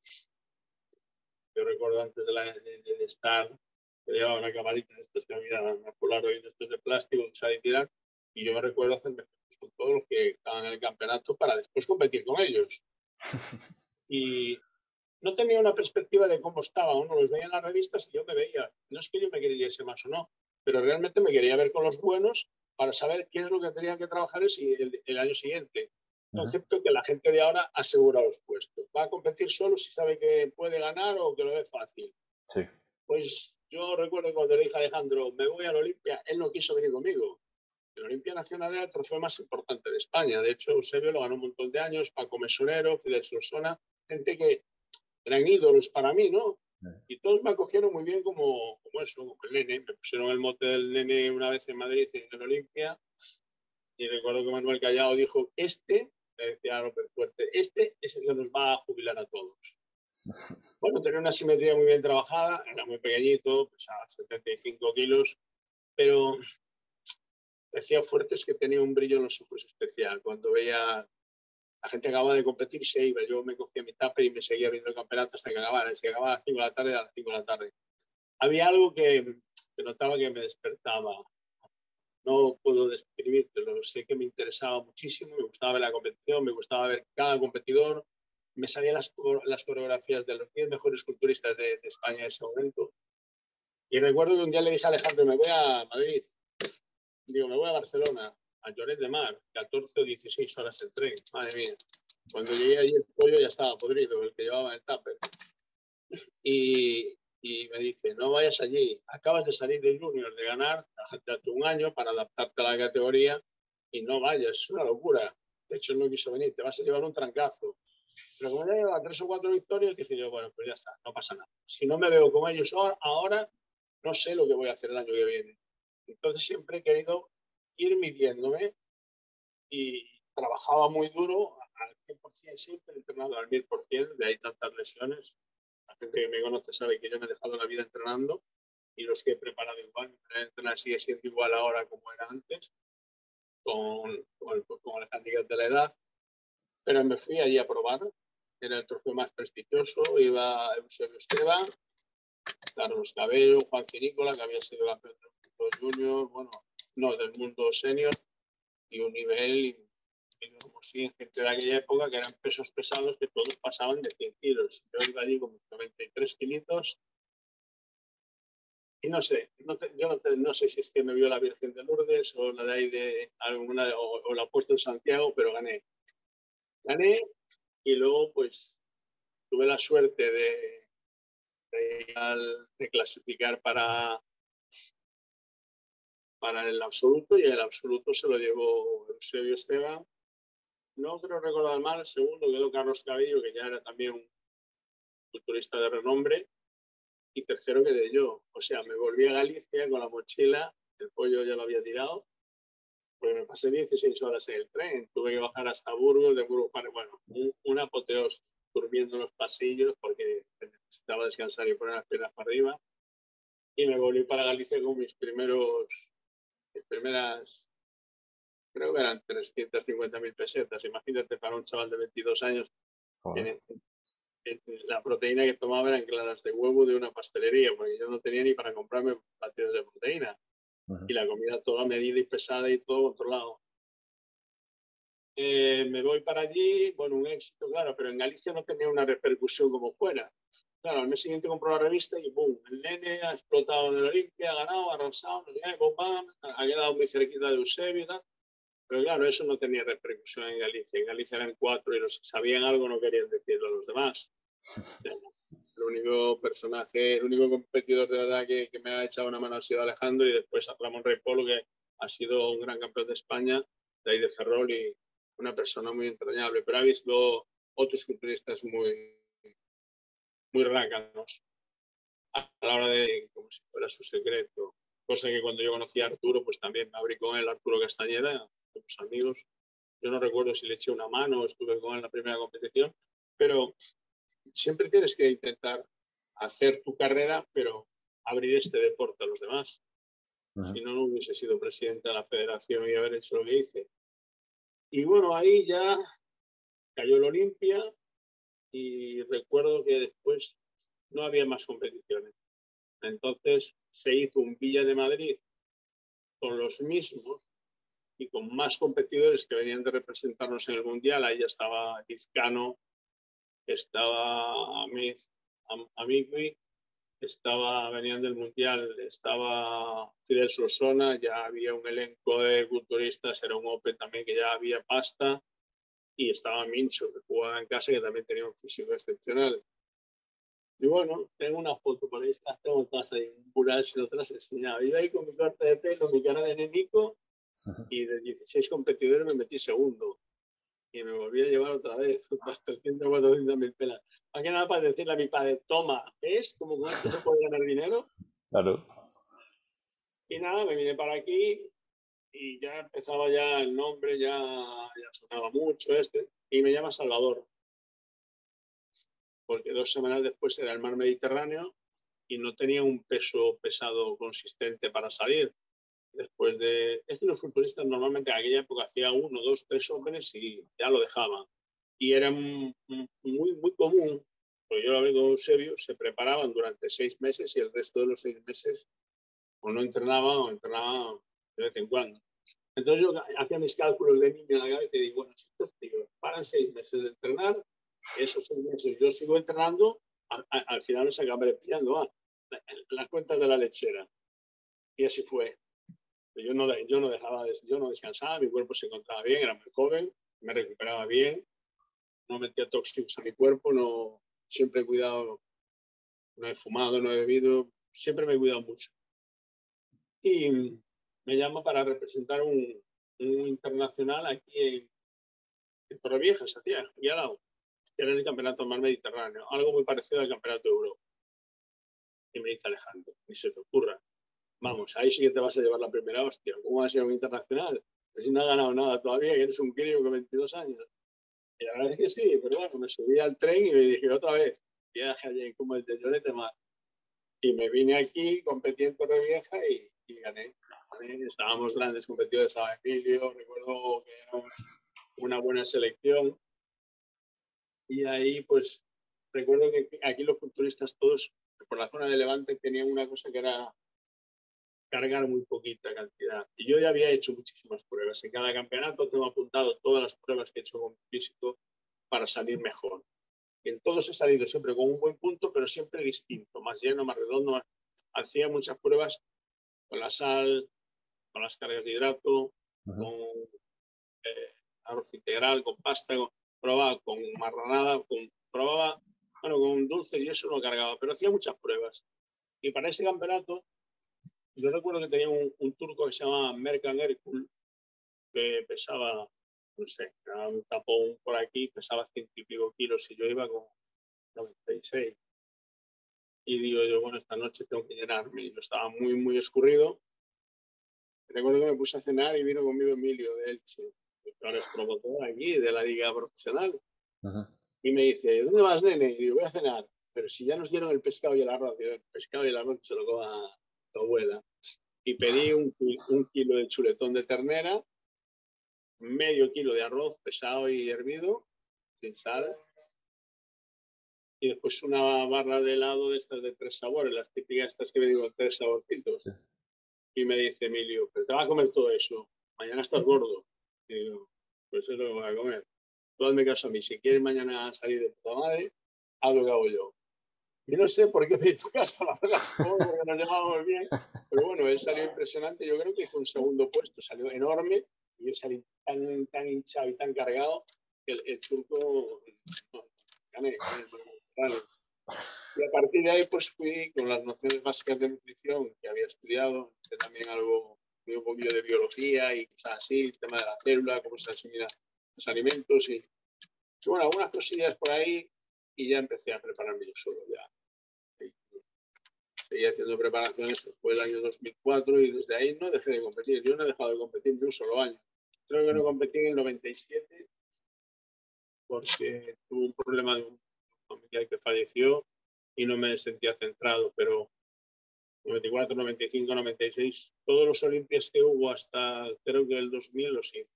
yo recuerdo antes de, la, de, estar, que llevaba una camarita de estas que había, una Polaroid de estos de plástico, usar y tirar, y yo me recuerdo hacerme con todos los que estaban en el campeonato para después competir con ellos. Y no tenía una perspectiva de cómo estaba, uno los veía en las revistas y yo me veía, no es que yo me queriese más o no, pero realmente me quería ver con los buenos para saber qué es lo que tenía que trabajar el, el año siguiente concepto que la gente de ahora asegura los puestos. Va a competir solo si sabe que puede ganar o que lo ve fácil. Sí. Pues yo recuerdo cuando le dije a Alejandro, me voy al Olimpia, él no quiso venir conmigo. El Olimpia Nacional era el trofeo más importante de España. De hecho, Eusebio lo ganó un montón de años, Paco Mesonero, Fidel Solsona, gente que eran ídolos para mí, ¿no? Y todos me acogieron muy bien como, como eso, como el nene. Me pusieron el mote del nene una vez en Madrid, en el Olimpia. Y recuerdo que Manuel Callao dijo, este decía López Fuerte, este es el que nos va a jubilar a todos. Bueno, tenía una simetría muy bien trabajada, era muy pequeñito, pesaba 75 kilos, pero decía Fuertes que tenía un brillo en los ojos especial. Cuando veía la gente acababa de competir, se iba, yo me cogía mi tupper y me seguía viendo el campeonato hasta que acabara. Si acababa a las 5 de la tarde, a las 5 de la tarde. Había algo que, que notaba que me despertaba no puedo describírtelo, sé que me interesaba muchísimo, me gustaba ver la competición, me gustaba ver cada competidor, me salían las, las coreografías de los 10 mejores culturistas de, de, España en ese momento. Y recuerdo que un día le dije a Alejandro, me voy a Madrid, digo, me voy a Barcelona, a Lloret de Mar, 14 o 16 horas el tren, madre mía. Cuando llegué allí el pollo ya estaba podrido, el que llevaba el tupper. Y, y me dice, no vayas allí, acabas de salir de junior, de ganar hace un año para adaptarte a la categoría y no vayas, es una locura. De hecho, no quiso venir, te vas a llevar un trancazo. Pero como ya lleva tres o cuatro victorias, dije yo, bueno, pues ya está, no pasa nada. Si no me veo como ellos ahora, no sé lo que voy a hacer el año que viene. Entonces siempre he querido ir midiéndome y trabajaba muy duro al 100%, siempre entrenado al 1000%, de ahí tantas lesiones, la gente que me conoce sabe que yo me he dejado la vida entrenando y los que he preparado igual. Mi manera de entrenar sigue siendo igual ahora como era antes, con, con, el, con el handicap de la edad. Pero me fui allí a probar. Era el trofeo más prestigioso. Iba Eusebio Esteban, Carlos Cabello, Juan Cinícola, que había sido campeón del mundo junior, bueno, no, del mundo senior, y un nivel como si en gente de aquella época que eran pesos pesados que todos pasaban de 100 kilos. Yo iba allí con 93 kilitos y no sé, no te, yo no, te, no, sé si es que me vio la Virgen de Lourdes o la de ahí de alguna, o, o la puesto en Santiago, pero gané. Gané y luego pues tuve la suerte de, de, de clasificar para, para el absoluto y el absoluto se lo llevó Eusebio Esteban. No creo recordar mal, el segundo quedó Carlos Cabello, que ya era también un culturista de renombre, y tercero quedé yo. O sea, me volví a Galicia con la mochila, el pollo ya lo había tirado, porque me pasé 16 horas en el tren, tuve que bajar hasta Burgos, de Burgos para, bueno, un, una apoteosis, durmiendo en los pasillos porque necesitaba descansar y poner las piernas para arriba. Y me volví para Galicia con mis primeros, primeras, creo que eran 350.000 pesetas. Imagínate para un chaval de 22 años, la proteína que tomaba eran claras de huevo de una pastelería, porque yo no tenía ni para comprarme batidos de proteína. Y la comida toda medida y pesada y todo controlado. Eh, me voy para allí, bueno, un éxito, claro, pero en Galicia no tenía una repercusión como fuera. Claro, al mes siguiente compro la revista y ¡boom! El nene ha explotado en el Olimpia, ha ganado, ha arrasado, ha quedado muy cerquita de Eusebio y tal. Pero claro, eso no tenía repercusión en Galicia. En Galicia eran cuatro y los que sabían algo no querían decirlo a los demás. El único personaje, el único competidor de verdad que, que me ha echado una mano ha sido Alejandro y después a Ramón Rey Polo, que ha sido un gran campeón de España, de ahí de Ferrol y una persona muy entrañable. Pero ha visto otros culturistas muy, muy rácanos a la hora de, como si fuera su secreto. Cosa que cuando yo conocí a Arturo, pues también me abrí con él, Arturo Castañeda, somos amigos. Yo no recuerdo si le eché una mano o estuve con él en la primera competición, pero siempre tienes que intentar hacer tu carrera, pero abrir este deporte a los demás. Si no, no hubiese sido presidente de la federación y haber hecho lo que hice. Y bueno, ahí ya cayó el Olimpia y recuerdo que después no había más competiciones. Entonces se hizo un Villa de Madrid con los mismos y con más competidores que venían de representarnos en el Mundial. Ahí ya estaba Izcano, estaba Amigui, estaba, venían del Mundial, estaba Fidel Sosona, ya había un elenco de culturistas, era un Open también que ya había pasta, y estaba Mincho, que jugaba en casa, que también tenía un físico excepcional. Y bueno, tengo una foto por ahí, tengo todas ahí, un mural sin otras enseñaba. Iba ahí con mi corte de pelo, mi cara de nenico, y de 16 competidores me metí segundo y me volví a llevar otra vez unas 300 o 400 mil pelas. Más que nada para decirle a mi padre, toma, ¿ves cómo con esto se puede ganar dinero? Claro. Y nada, me vine para aquí y ya empezaba ya el nombre, ya, ya sonaba mucho este, y me llama Salvador. Porque dos semanas después era el mar Mediterráneo y no tenía un peso pesado consistente para salir después de... Es que los culturistas normalmente en aquella época hacían uno, dos, tres hombres y ya lo dejaban. Y era muy, muy común, porque yo lo veo con Eusebio, se preparaban durante seis meses y el resto de los seis meses o no entrenaban o entrenaban de vez en cuando. Entonces yo hacía mis cálculos de niño en la cabeza y digo, bueno, si estos tíos paran seis meses de entrenar, esos seis meses yo sigo entrenando, al, final nos acabaré pillando ah, las cuentas de la lechera. Y así fue. Yo no, yo no dejaba, yo no descansaba, mi cuerpo se encontraba bien, era muy joven, me recuperaba bien, no metía tóxicos a mi cuerpo, no, siempre he cuidado, no he fumado, no he bebido, siempre me he cuidado mucho. Y me llama para representar un, un internacional aquí en, en Torreviejas, aquí al lado, que era el Campeonato Mar Mediterráneo, algo muy parecido al Campeonato de Europa. Y me dice Alejandro, ni se te ocurra, Vamos, ahí sí que te vas a llevar la primera hostia. ¿Cómo va a ser un internacional? Pues si no ha ganado nada todavía, que eres un crío con 22 años. Y la verdad es que sí, pero bueno, me subí al tren y me dije otra vez, viaje allí como el de Llorete Mar. Y me vine aquí, competí en Torrevieja y, y gané. Estábamos grandes competidores, a Emilio, recuerdo que era una buena selección. Y ahí, pues, recuerdo que aquí los culturistas todos, por la zona de Levante, tenían una cosa que era cargar muy poquita cantidad. Y yo ya había hecho muchísimas pruebas. En cada campeonato tengo apuntado todas las pruebas que he hecho con físico para salir mejor. Y en todos he salido siempre con un buen punto, pero siempre distinto, más lleno, más redondo. Hacía muchas pruebas con la sal, con las cargas de hidrato, con eh, arroz integral, con pasta, probaba con marranada, con, probaba, bueno, con dulces y eso no cargaba, pero hacía muchas pruebas. Y para ese campeonato yo recuerdo que tenía un, turco que se llamaba Merkan Erkul, que pesaba, no sé, era un tapón por aquí, pesaba ciento y pico kilos y yo iba con 96. Y digo yo, bueno, esta noche tengo que llenarme. Y yo estaba muy, muy escurrido. Recuerdo que me puse a cenar y vino conmigo Emilio de Elche, es promotor aquí de la liga profesional. Y me dice, ¿dónde vas, nene? Y digo, voy a cenar. Pero si ya nos dieron el pescado y el arroz, el pescado y el arroz se lo coma tu abuela. Y pedí un, un kilo de chuletón de ternera, medio kilo de arroz pesado y hervido, sin sal, y después una barra de helado de estas de tres sabores, las típicas estas que me digo, tres saborcitos. Y me dice Emilio, pero te vas a comer todo eso, mañana estás gordo. Y digo, pues eso es lo que voy a comer. Tú hazme caso a mí, si quieres mañana salir de puta madre, haz lo que hago yo. Y no sé por qué me tu casa, la verdad, porque nos llevábamos bien. Pero bueno, él salió impresionante. Yo creo que hizo un segundo puesto, salió enorme. Y yo salí tan, tan hinchado y tan cargado que el, turco gané, Y a partir de ahí, pues fui con las nociones básicas de nutrición que había estudiado, también algo, un poquillo de biología y cosas así, el tema de la célula, cómo se asimilan los alimentos y bueno, algunas cosillas por ahí y ya empecé a prepararme yo solo. Ya. Seguí haciendo preparaciones, fue el año 2004 y desde ahí no dejé de competir. Yo no he dejado de competir ni un solo año. Creo que no competí en el 97 porque tuve un problema de un familiar que falleció y no me sentía centrado, pero 94, 95, 96, todos los Olimpias que hubo hasta creo que el 2000 los hice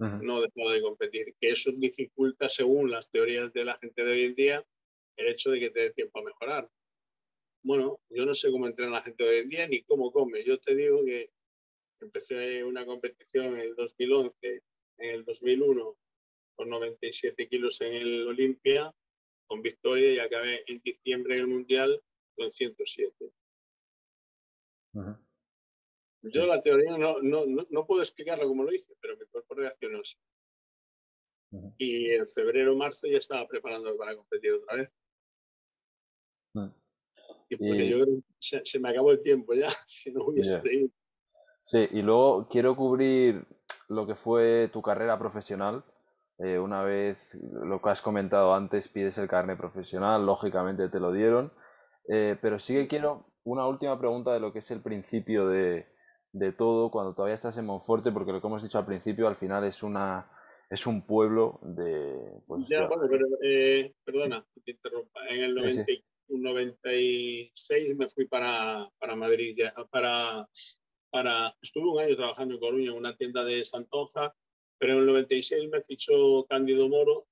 no dejaba de competir. Que eso dificulta, según las teorías de la gente de hoy en día, el hecho de que te dé tiempo a mejorar. Bueno, yo no sé cómo entrena la gente de hoy en día ni cómo come. Yo te digo que empecé una competición en el 2011, en el 2001, con 97 kilos en el Olimpia, con victoria, y acabé en diciembre en el Mundial con 107. Yo la teoría no, no, no, puedo explicarlo como lo hice, pero mi cuerpo reaccionó así. Y en febrero marzo ya estaba preparando para competir otra vez. Y porque yo creo que se, me acabó el tiempo ya, si no hubiese seguido. Sí, y luego quiero cubrir lo que fue tu carrera profesional. Eh, una vez lo que has comentado antes, pides el carnet profesional, lógicamente te lo dieron. Eh, pero sí que quiero una última pregunta de lo que es el principio de, de todo cuando todavía estás en Monforte, porque lo que hemos dicho al principio, al final es una es un pueblo de... Pues, ya, bueno, pero, eh, perdona, te interrumpa. En el 96 me fui para, para Madrid, para, para, estuve un año trabajando en Coruña en una tienda de Santonja, pero en el 96 me fichó Cándido Moro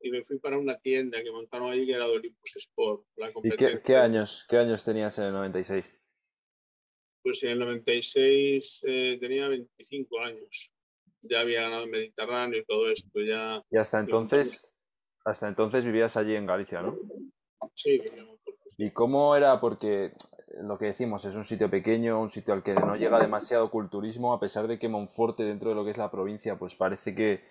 y me fui para una tienda que montaron ahí que era de Olympus Sport. La ¿Y qué, qué, años, qué años tenías en el 96? Pues en el 96 eh, tenía 25 años. Ya había ganado el Mediterráneo y todo esto. Ya, y hasta entonces, hasta entonces vivías allí en Galicia, ¿no? Sí, ¿Y cómo era? Porque lo que decimos es un sitio pequeño, un sitio al que no llega demasiado culturismo, a pesar de que Monforte, dentro de lo que es la provincia, pues parece que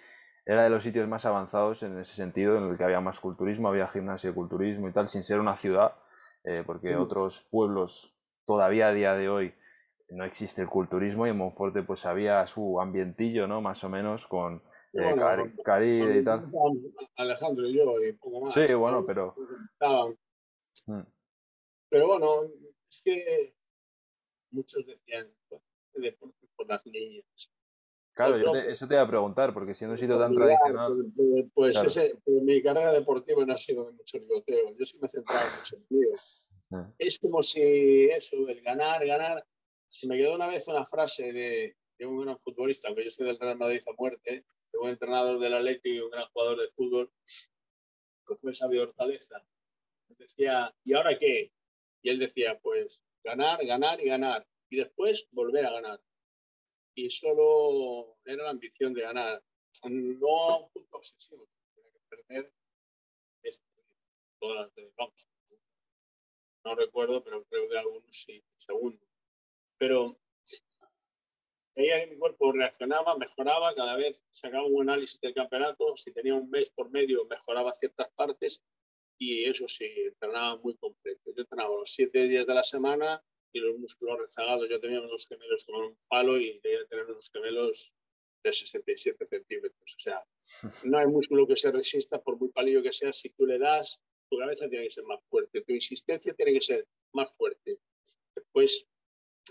era de los sitios más avanzados en ese sentido, en el que había más culturismo, había gimnasio, culturismo y tal, sin ser una ciudad, eh, porque otros pueblos todavía a día de hoy no existe el culturismo y en Monforte pues había su ambientillo, ¿no? Más o menos con eh, y tal. Alejandro y yo y poco más. Sí, bueno, pero... Mm. Pero bueno, es que muchos decían deporte por las niñas. Claro, yo eso te iba a preguntar, porque siendo un sitio tan tradicional. Pues, ese, mi carrera deportiva no ha sido de mucho ligoteo. Yo sí me he centrado en sentido. Ah. Es como si eso, el ganar, ganar, se me quedó una vez una frase de, un gran futbolista, aunque yo soy del Real Madrid a muerte, de un entrenador del Atlético y un gran jugador de fútbol, que fue Sabio Hortaleza. Decía, ¿y ahora qué? Y él decía, pues ganar, ganar y ganar. Y después volver a ganar. Y solo era la ambición de ganar. No un punto obsesivo. Tenía que perder todas las. No recuerdo, pero creo que algunos sí, segundo pero veía que mi cuerpo reaccionaba, mejoraba, cada vez sacaba un análisis del campeonato, si tenía un mes por medio mejoraba ciertas partes y eso sí, entrenaba muy completo. Yo entrenaba los siete días de la semana y los músculos rezagados. Yo tenía unos gemelos con un palo y debía tener unos gemelos de 67 centímetros. O sea, no hay músculo que se resista por muy palillo que sea. Si tú le das, tu cabeza tiene que ser más fuerte, tu insistencia tiene que ser más fuerte. Después,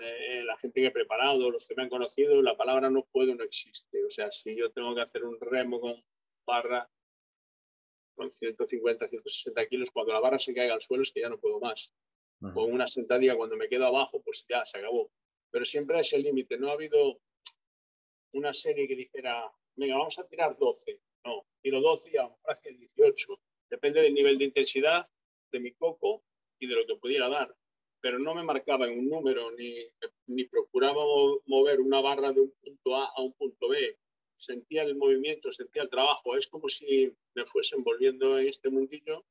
eh, la gente que he preparado, los que me han conocido, la palabra no puedo no existe. O sea, si yo tengo que hacer un remo con barra con 150, 160 kilos, cuando la barra se caiga al suelo es que ya no puedo más. Con una sentadilla, cuando me quedo abajo, pues ya se acabó. Pero siempre es el límite. No ha habido una serie que dijera, venga, vamos a tirar 12. No, tiro 12 y a lo mejor hacia 18. Depende del nivel de intensidad de mi coco y de lo que pudiera dar. Pero no me marcaba en un número ni, ni procuraba mover una barra de un punto A a un punto B. Sentía el movimiento, sentía el trabajo. Es como si me fuese envolviendo en este mundillo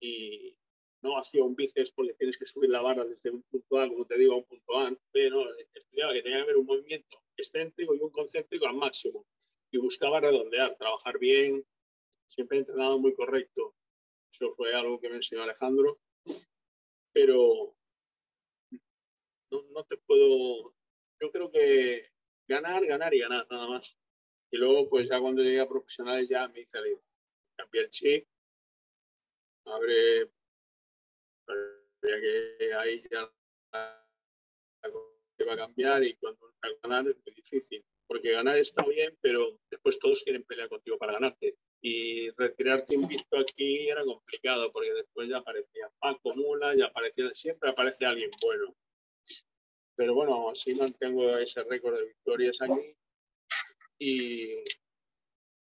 y, no hacía un bíceps porque tienes que subir la barra desde un punto A, como te digo, a un punto A. Pero estudiaba que tenía que haber un movimiento excéntrico y un concéntrico al máximo. Y buscaba redondear, trabajar bien. Siempre he entrenado muy correcto. Eso fue algo que me enseñó Alejandro. Pero no, no te puedo. Yo creo que ganar, ganar y ganar, nada más. Y luego, pues ya cuando llegué a profesionales, ya me hice cambié el chip, abre que ahí ya va a cambiar y cuando ganar es muy difícil. Porque ganar está bien, pero después todos quieren pelear contigo para ganarte. Y retirarte invicto aquí era complicado, porque después ya aparecía Paco Mula, ya aparecía, siempre aparece alguien bueno. Pero bueno, así mantengo ese récord de victorias aquí. Y,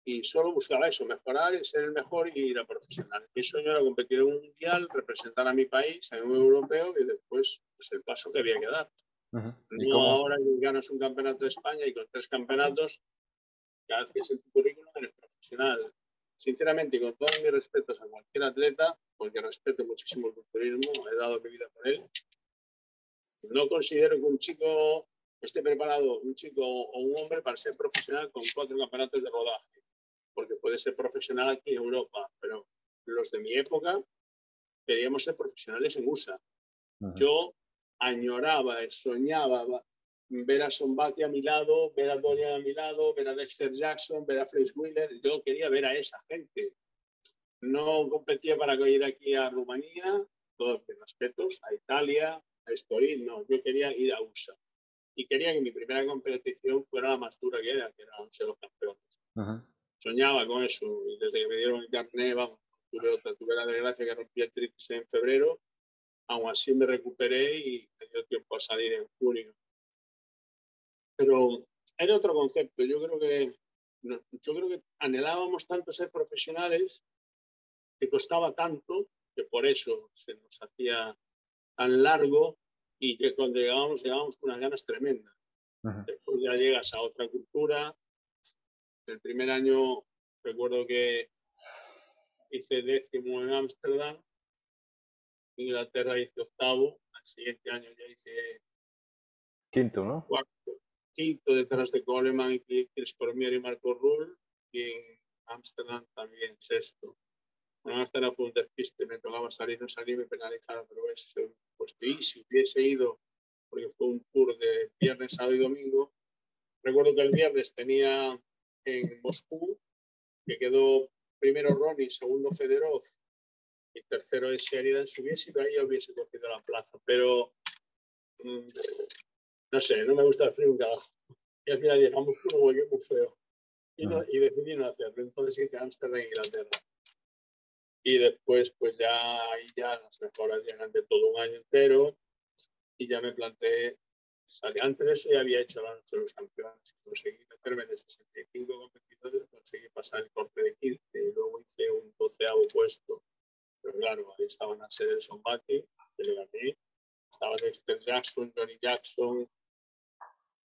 y solo buscaba eso, mejorar, ser el mejor y ir a profesional. Mi sueño era competir en un mundial, representar a mi país, en un europeo y después pues, el paso que había que dar. No ahora que ganas un campeonato de España y con tres campeonatos ya haces el currículum eres profesional. Sinceramente, con todos mis respetos a cualquier atleta, porque respeto muchísimo el culturismo, he dado mi vida por él, no considero que un chico esté preparado, un chico o un hombre, para ser profesional con cuatro campeonatos de rodaje porque puede ser profesional aquí en Europa, pero los de mi época queríamos ser profesionales en USA. Yo añoraba, soñaba ver a Sombati a mi lado, ver a Dorian a mi lado, ver a Dexter Jackson, ver a Fraser Wheeler. Yo quería ver a esa gente. No competía para ir aquí a Rumanía, todos mis respetos, a Italia, a Estoril, no. Yo quería ir a USA. Y quería que mi primera competición fuera la más dura que era, que era un los campeones soñaba con eso. Y desde que me dieron el carnet, vamos, tuve, otra, tuve la desgracia que rompí el tríceps en febrero. Aún así me recuperé y me dio tiempo a salir en junio. Pero era otro concepto. Yo creo que, yo creo que anhelábamos tanto ser profesionales que costaba tanto que por eso se nos hacía tan largo y que cuando llegábamos, llegábamos con unas ganas tremendas. Después ya llegas a otra cultura, el primer año recuerdo que hice décimo en Ámsterdam, Inglaterra hice octavo, al siguiente año ya hice quinto, ¿no? Cuarto, quinto detrás de Coleman y Chris Cormier y Marco Rull, y en Ámsterdam también sexto. En Ámsterdam fue un despiste, me tocaba salir, no salí, me penalizaron, pero es pues y si hubiese ido, porque fue un tour de viernes, sábado y domingo, recuerdo que el viernes tenía en Moscú, que quedó primero Ronnie, segundo Federov y tercero es Sheridan. Si hubiese ido ahí, hubiese cogido la plaza, pero mm, no sé, no me gusta el frío un carajo. Y al final llegamos un hueco muy feo. Y, no, y decidí no hacerlo. Entonces hice Amsterdam e Inglaterra. Y después, pues ya ahí ya las mejoras llegan de todo un año entero. Y ya me planteé antes de eso ya había hecho la noche de los campeones. Conseguí meterme de 65 competidores, conseguí pasar el corte de 15 y luego hice un doceavo puesto. Pero claro, ahí estaban a ser el Sombati, que le gané. Estaba Dexter Jackson, Johnny Jackson.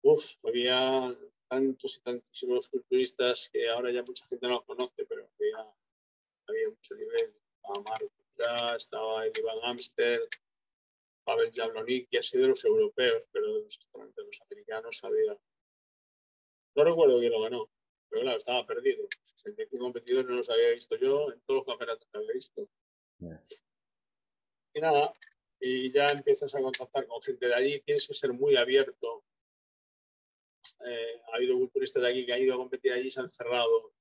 Uf, había tantos y tantísimos culturistas que ahora ya mucha gente no los conoce, pero había, había mucho nivel. Estaba Mark estaba Iván Amster, Pavel Jabloniki, ha sido de los europeos, pero de los, de los americanos había. No recuerdo quién lo ganó, pero claro, estaba perdido. 65 competidores no los había visto yo en todos los campeonatos que había visto. Y nada, y ya empiezas a contactar con gente de allí, tienes que ser muy abierto. Eh, ha habido culturistas de aquí que han ido a competir allí y se han cerrado.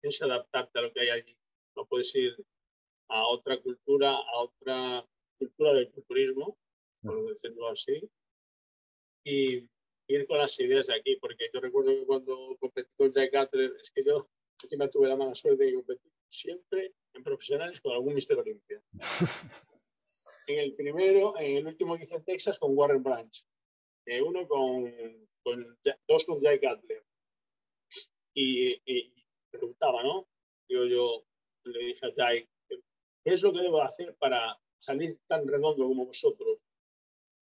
Tienes que adaptarte a lo que hay allí. No puedes ir a otra cultura, a otra cultura del culturismo, por decirlo así, y ir con las ideas de aquí, porque yo recuerdo que cuando competí con Jack Cutler, es que yo me tuve la mala suerte de competir siempre en profesionales con algún Mister Olimpia. en el primero, en el último que hice en Texas con Warren Branch, eh, uno con, con, dos con Jack Cutler. Y, y, preguntaba, ¿no? Yo, yo le dije a Jai, ¿qué es lo que debo hacer para salir tan redondo como vosotros?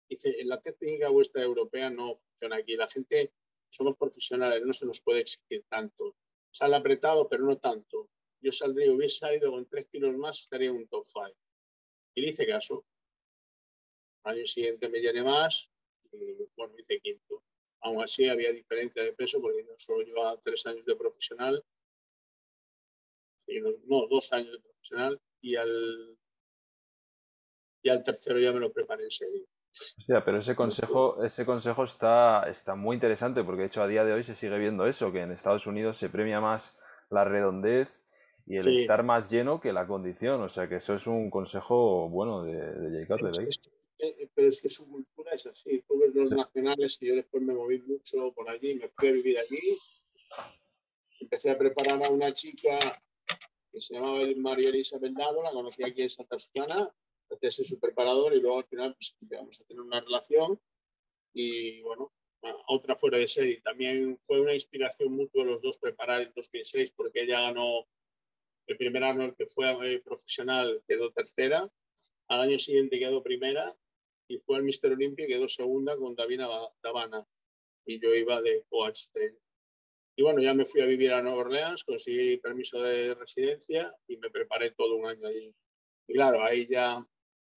Dice, la técnica vuestra europea no funciona aquí. La gente, somos profesionales, no se nos puede exigir tanto. Sale apretado, pero no tanto. Yo saldría, hubiese salido con tres kilos más, estaría en un top five. Y le hice caso. Año siguiente me llené más y, bueno, hice quinto. Aún así había diferencia de peso porque no solo llevaba tres años de profesional, no, dos años de profesional y al, y al tercero ya me lo preparé en serio. Hostia, pero ese consejo, ese consejo está, está muy interesante porque de hecho a día de hoy se sigue viendo eso, que en Estados Unidos se premia más la redondez y el estar más lleno que la condición. O sea que eso es un consejo bueno de, de Jay Cutler. Eh, pero es que su cultura es así. Tú ves los nacionales y yo después me moví mucho por allí, me fui a vivir allí. Empecé a preparar a una chica que se llamaba María Elisa Bendado, la conocí aquí en Santa Susana, empecé a ser su preparador y luego al final pues, empezamos a tener una relación y bueno, otra fuera de serie. También fue una inspiración mutua los dos preparar en 2006 porque ella ganó el primer año el que fue eh, profesional, quedó tercera, al año siguiente quedó primera y fue al Mister Olympia y quedó segunda con Davina Davana y yo iba de coach y bueno, ya me fui a vivir a Nueva Orleans, conseguí permiso de residencia y me preparé todo un año allí. Y claro, ahí ya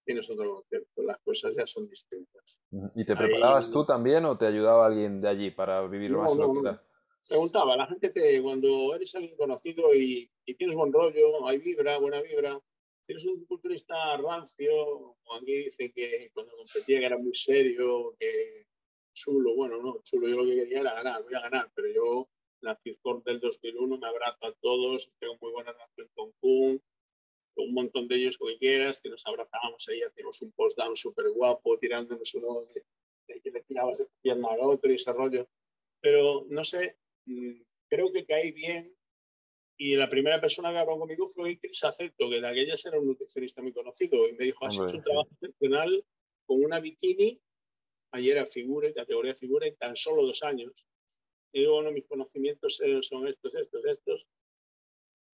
tienes otro concepto, las cosas ya son distintas. ¿Y te preparabas tú también o te ayudaba alguien de allí para vivir más lo que era? Preguntaba, la gente que cuando eres alguien conocido y, y, tienes buen rollo, hay vibra, buena vibra, tienes un culturista rancio, aquí dicen que cuando competía que era muy serio, que chulo, bueno, no, chulo, yo lo que quería era ganar, voy a ganar, pero yo la FIFCOR del 2001, me abrazo a todos, tengo muy buena relación con Kun, con un montón de ellos, como quieras, que nos abrazábamos ahí, hacíamos un post-down súper guapo, tirándonos uno de, que le tirabas de pierna al otro y ese rollo. Pero no sé, mm, creo que caí bien y la primera persona que habló conmigo fue Chris Acepto, que de aquellas era un nutricionista muy conocido, y me dijo, has hecho un trabajo excepcional con una bikini, ayer era figura, categoría figura, en tan solo dos años y bueno, mis conocimientos son estos, estos, estos,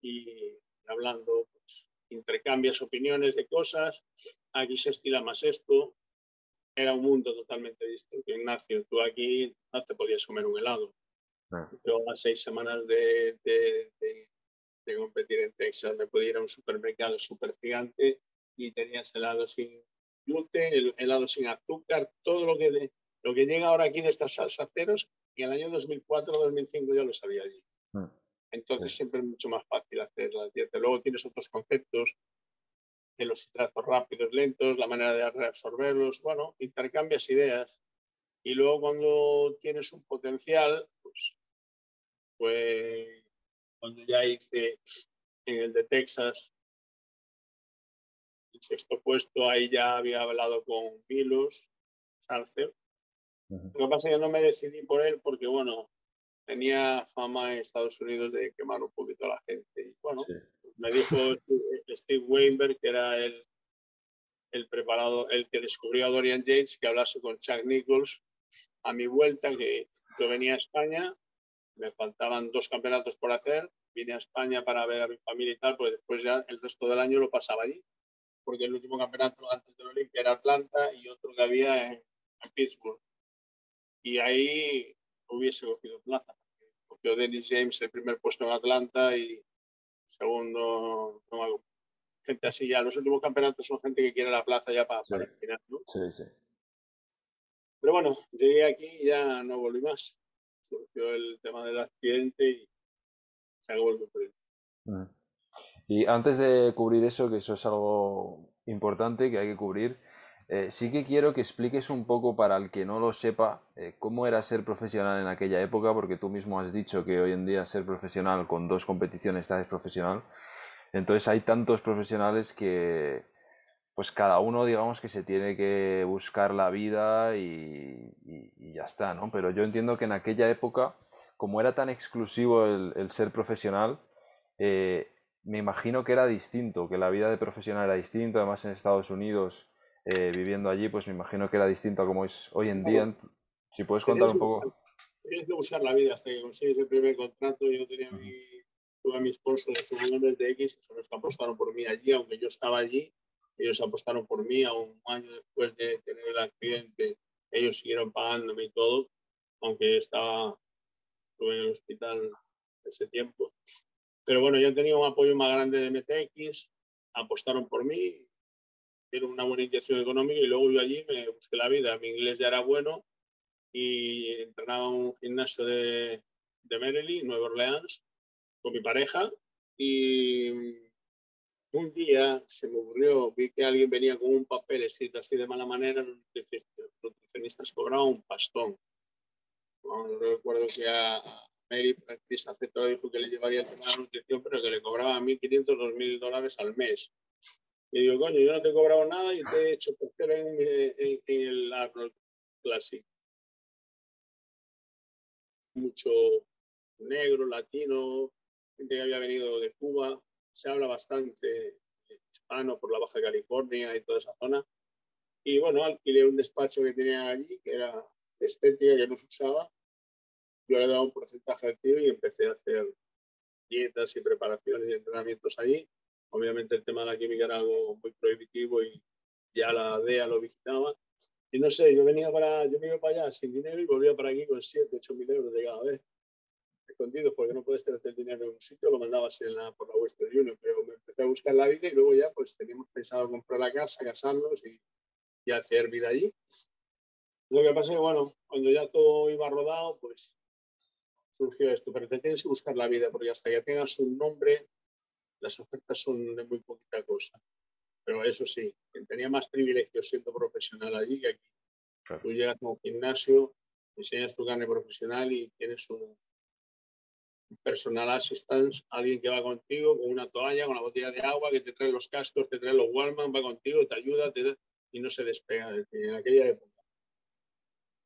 y hablando, pues, intercambias opiniones de cosas, aquí se estila más esto, era un mundo totalmente distinto. Ignacio, tú aquí no te podías comer un helado. Ah. Yo a seis semanas de, de, de, competir en Texas me podía ir a un supermercado súper gigante y tenías helado sin gluten, helado sin azúcar, todo lo que, lo que llega ahora aquí de estas salsas ceros y en el año 2004-2005 ya lo sabía allí. Mm. Entonces siempre es mucho más fácil hacer la dieta. Luego tienes otros conceptos de los hidratos rápidos, lentos, la manera de reabsorberlos. Bueno, intercambias ideas. Y luego cuando tienes un potencial, pues, pues cuando ya hice en el de Texas el sexto puesto, ahí ya había hablado con Milos, Sarcer, lo que pasa es que no me decidí por él porque, bueno, tenía fama en Estados Unidos de quemar un poquito a la gente. Y bueno, me dijo Steve Weinberg, que era el, el preparado, el que descubrió a Dorian Yates, que hablase con Chuck Nichols a mi vuelta, que yo venía a España, me faltaban dos campeonatos por hacer, vine a España para ver a mi familia y tal, pues después ya el resto del año lo pasaba allí, porque el último campeonato antes del Olimpia era Atlanta y otro que había en Pittsburgh y ahí hubiese cogido plaza. Cogió Dennis James el primer puesto en Atlanta y segundo, no, gente así ya. Los últimos campeonatos son gente que quiere la plaza ya para, el final, ¿no? Sí, sí. Pero bueno, llegué aquí y ya no volví más. Surgió el tema del accidente y se acabó el mm. Y antes de cubrir eso, que eso es algo importante que hay que cubrir. Eh, sí que quiero que expliques un poco para el que no lo sepa eh, cómo era ser profesional en aquella época, porque tú mismo has dicho que hoy en día ser profesional con dos competiciones estás profesional. Entonces hay tantos profesionales que, pues cada uno digamos que se tiene que buscar la vida y, ya está, ¿no? Pero yo entiendo que en aquella época, como era tan exclusivo el, ser profesional, eh, me imagino que era distinto, que la vida de profesional era distinta, además en Estados Unidos eh, viviendo allí, pues me imagino que era distinto a como es hoy en día. Si puedes contar un poco. Tienes que buscar la vida hasta que consigues el primer contrato. Yo tenía mi, tuve a mi sponsor de su de X, son los que apostaron por mí allí, aunque yo estaba allí. Ellos apostaron por mí a un año después de tener el accidente. Ellos siguieron pagándome y todo, aunque estaba en el hospital ese tiempo. Pero bueno, yo tenía un apoyo más grande de MTX, apostaron por mí, era una buena inyección económica y luego yo allí me busqué la vida. Mi inglés ya era bueno y entrenaba en un gimnasio de, de Maryland, Nueva Orleans, con mi pareja y un día se me ocurrió, vi que alguien venía con un papel escrito así de mala manera, los nutricionistas cobraban un pastón. Recuerdo que a Mary Cris dijo que le llevaría el tema de la nutrición, pero que le cobraba 1.500, 2.000 dólares al mes. Y digo, coño, yo no te he cobrado nada y te he hecho tercero en, en, el Arnold Classic. Mucho negro, latino, gente que había venido de Cuba. Se habla bastante hispano por la Baja California y toda esa zona. Y bueno, alquilé un despacho que tenía allí, que era de estética, que no se usaba. Yo le daba un porcentaje activo y empecé a hacer dietas y preparaciones y entrenamientos allí Obviamente el tema de la química era algo muy prohibitivo y ya la DEA lo visitaba. Y no sé, yo venía para, yo me iba para allá sin dinero y volvía para aquí con 7, 8 mil euros de cada vez. Escondidos, porque no puedes tener el dinero en un sitio, lo mandabas en la, por la Western Union. Pero me empecé a buscar la vida y luego ya pues teníamos pensado comprar la casa, casarnos y, y hacer vida allí. Lo que pasa es que, bueno, cuando ya todo iba rodado, pues surgió esto. Pero te tienes que buscar la vida, porque hasta que tengas un nombre, las ofertas son de muy poquita cosa. Pero eso sí, tenía más privilegios siendo profesional allí que aquí. Tú llegas a un gimnasio, enseñas tu carne profesional y tienes un, personal assistant, alguien que va contigo con una toalla, con una botella de agua, que te trae los cascos, te trae los Walman, va contigo, te ayuda y no se despega. En aquella época.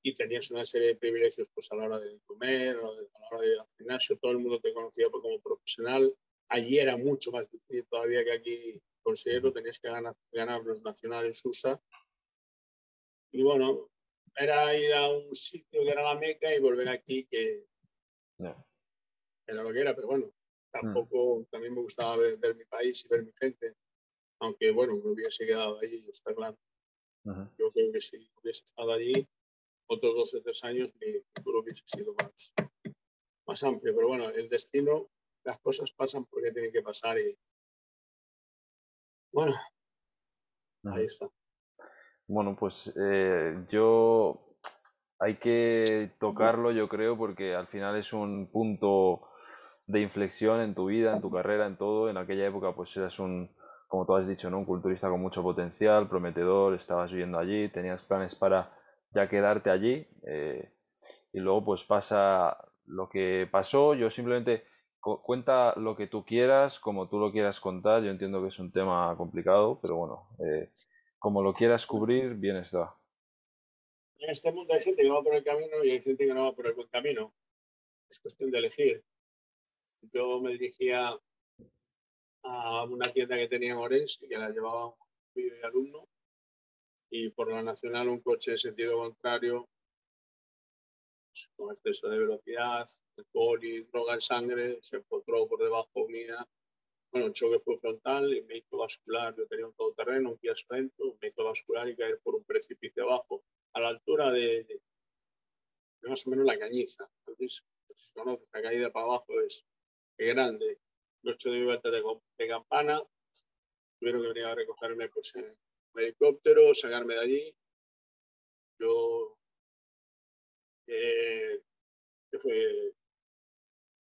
Y tenías una serie de privilegios pues, a la hora de comer, a la hora de ir al gimnasio, todo el mundo te conocía como profesional Allí era mucho más difícil todavía que aquí conseguirlo, tenías que ganar, ganar los nacionales USA. Y bueno, era ir a un sitio que era la Meca y volver aquí, que era lo que era, pero bueno, tampoco, también me gustaba ver, mi país y ver mi gente, aunque bueno, me hubiese quedado allí, está claro. Yo creo que si hubiese estado allí otros dos o tres años, mi futuro hubiese sido más, más amplio, pero bueno, el destino las cosas pasan porque tienen que pasar y bueno, ahí está. Bueno, pues eh, yo hay que tocarlo, yo creo, porque al final es un punto de inflexión en tu vida, en tu carrera, en todo. En aquella época, pues eras un, como tú has dicho, ¿no? un culturista con mucho potencial, prometedor, estabas viviendo allí, tenías planes para ya quedarte allí. Eh, y luego, pues pasa lo que pasó. Yo simplemente cuenta lo que tú quieras, como tú lo quieras contar. Yo entiendo que es un tema complicado, pero bueno, eh, como lo quieras cubrir, bien está. En este mundo hay gente que va por el camino y hay gente que no va por el buen camino. Es cuestión de elegir. Yo me dirigía a una tienda que tenía en Orense, que la llevaba un alumno, y por la nacional un coche en sentido contrario con exceso de velocidad, alcohol y droga en sangre, se encontró por debajo mía. Bueno, el choque fue frontal y me hizo bascular. Yo tenía un todoterreno, un Kia Sorento, me hizo bascular y caer por un precipicio abajo, a la altura de, más o menos la cañiza. Entonces, si conoces, la caída para abajo es grande. Lo hecho de vuelta de, de, campana, tuvieron que venir a recogerme pues, en un helicóptero, sacarme de allí. Yo que fue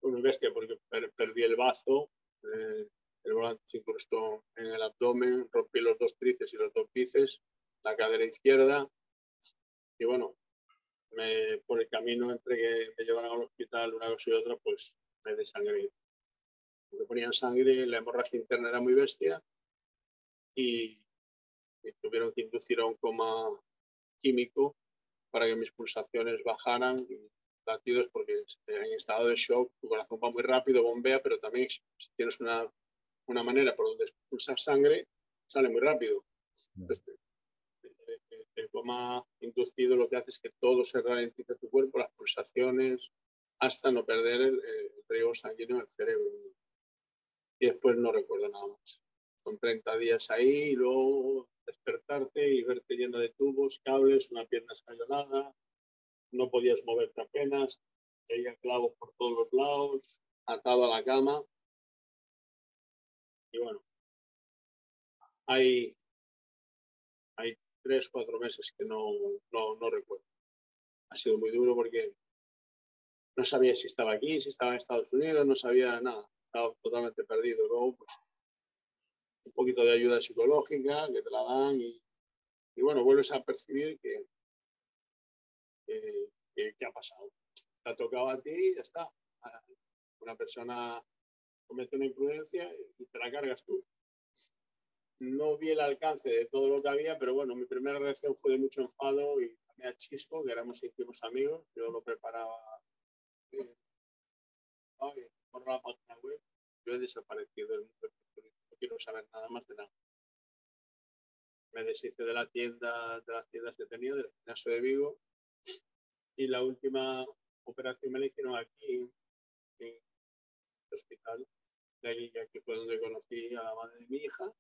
una bestia porque perdí el bazo, eh, el volante se incrustó en el abdomen, rompí los dos tríceps y los dos bíceps, la cadera izquierda. Y bueno, me, por el camino entre que me llevaron al hospital una cosa y otra, pues me desangré. Me ponían sangre, la hemorragia interna era muy bestia y, tuvieron que inducir a un coma químico para que mis pulsaciones bajaran y latidos porque en estado de shock tu corazón va muy rápido, bombea, pero también si tienes una, una manera por donde expulsar sangre, sale muy rápido. Entonces, el coma inducido lo que hace es que todo se ralentiza tu cuerpo, las pulsaciones, hasta no perder el, el sanguíneo en el cerebro. Y después no recuerdo nada más. Son 30 días ahí y luego despertarte y verte lleno de tubos, cables, una pierna escalonada, no podías moverte apenas, veía clavos por todos los lados, atado a la cama. Y bueno, hay, hay tres, cuatro meses que no, no, no recuerdo. Ha sido muy duro porque no sabía si estaba aquí, si estaba en Estados Unidos, no sabía nada, estaba totalmente perdido. Luego, pues, poquito de ayuda psicológica que te la dan y, bueno, vuelves a percibir que, que, ha pasado. Te ha tocado a ti y ya está. Una persona comete una imprudencia y te la cargas tú no vi el alcance de todo lo que había, pero bueno, mi primera reacción fue de mucho enfado y también a Chisco, que éramos íntimos amigos. Yo lo preparaba eh, por la página web. Yo he desaparecido del mundo quiero saber nada más de nada. Me deshice de la tienda, de las tiendas que tenido, del gimnasio de Vigo, y la última operación me la hicieron aquí, en el hospital de allí, que fue donde conocí a la madre de mi hija,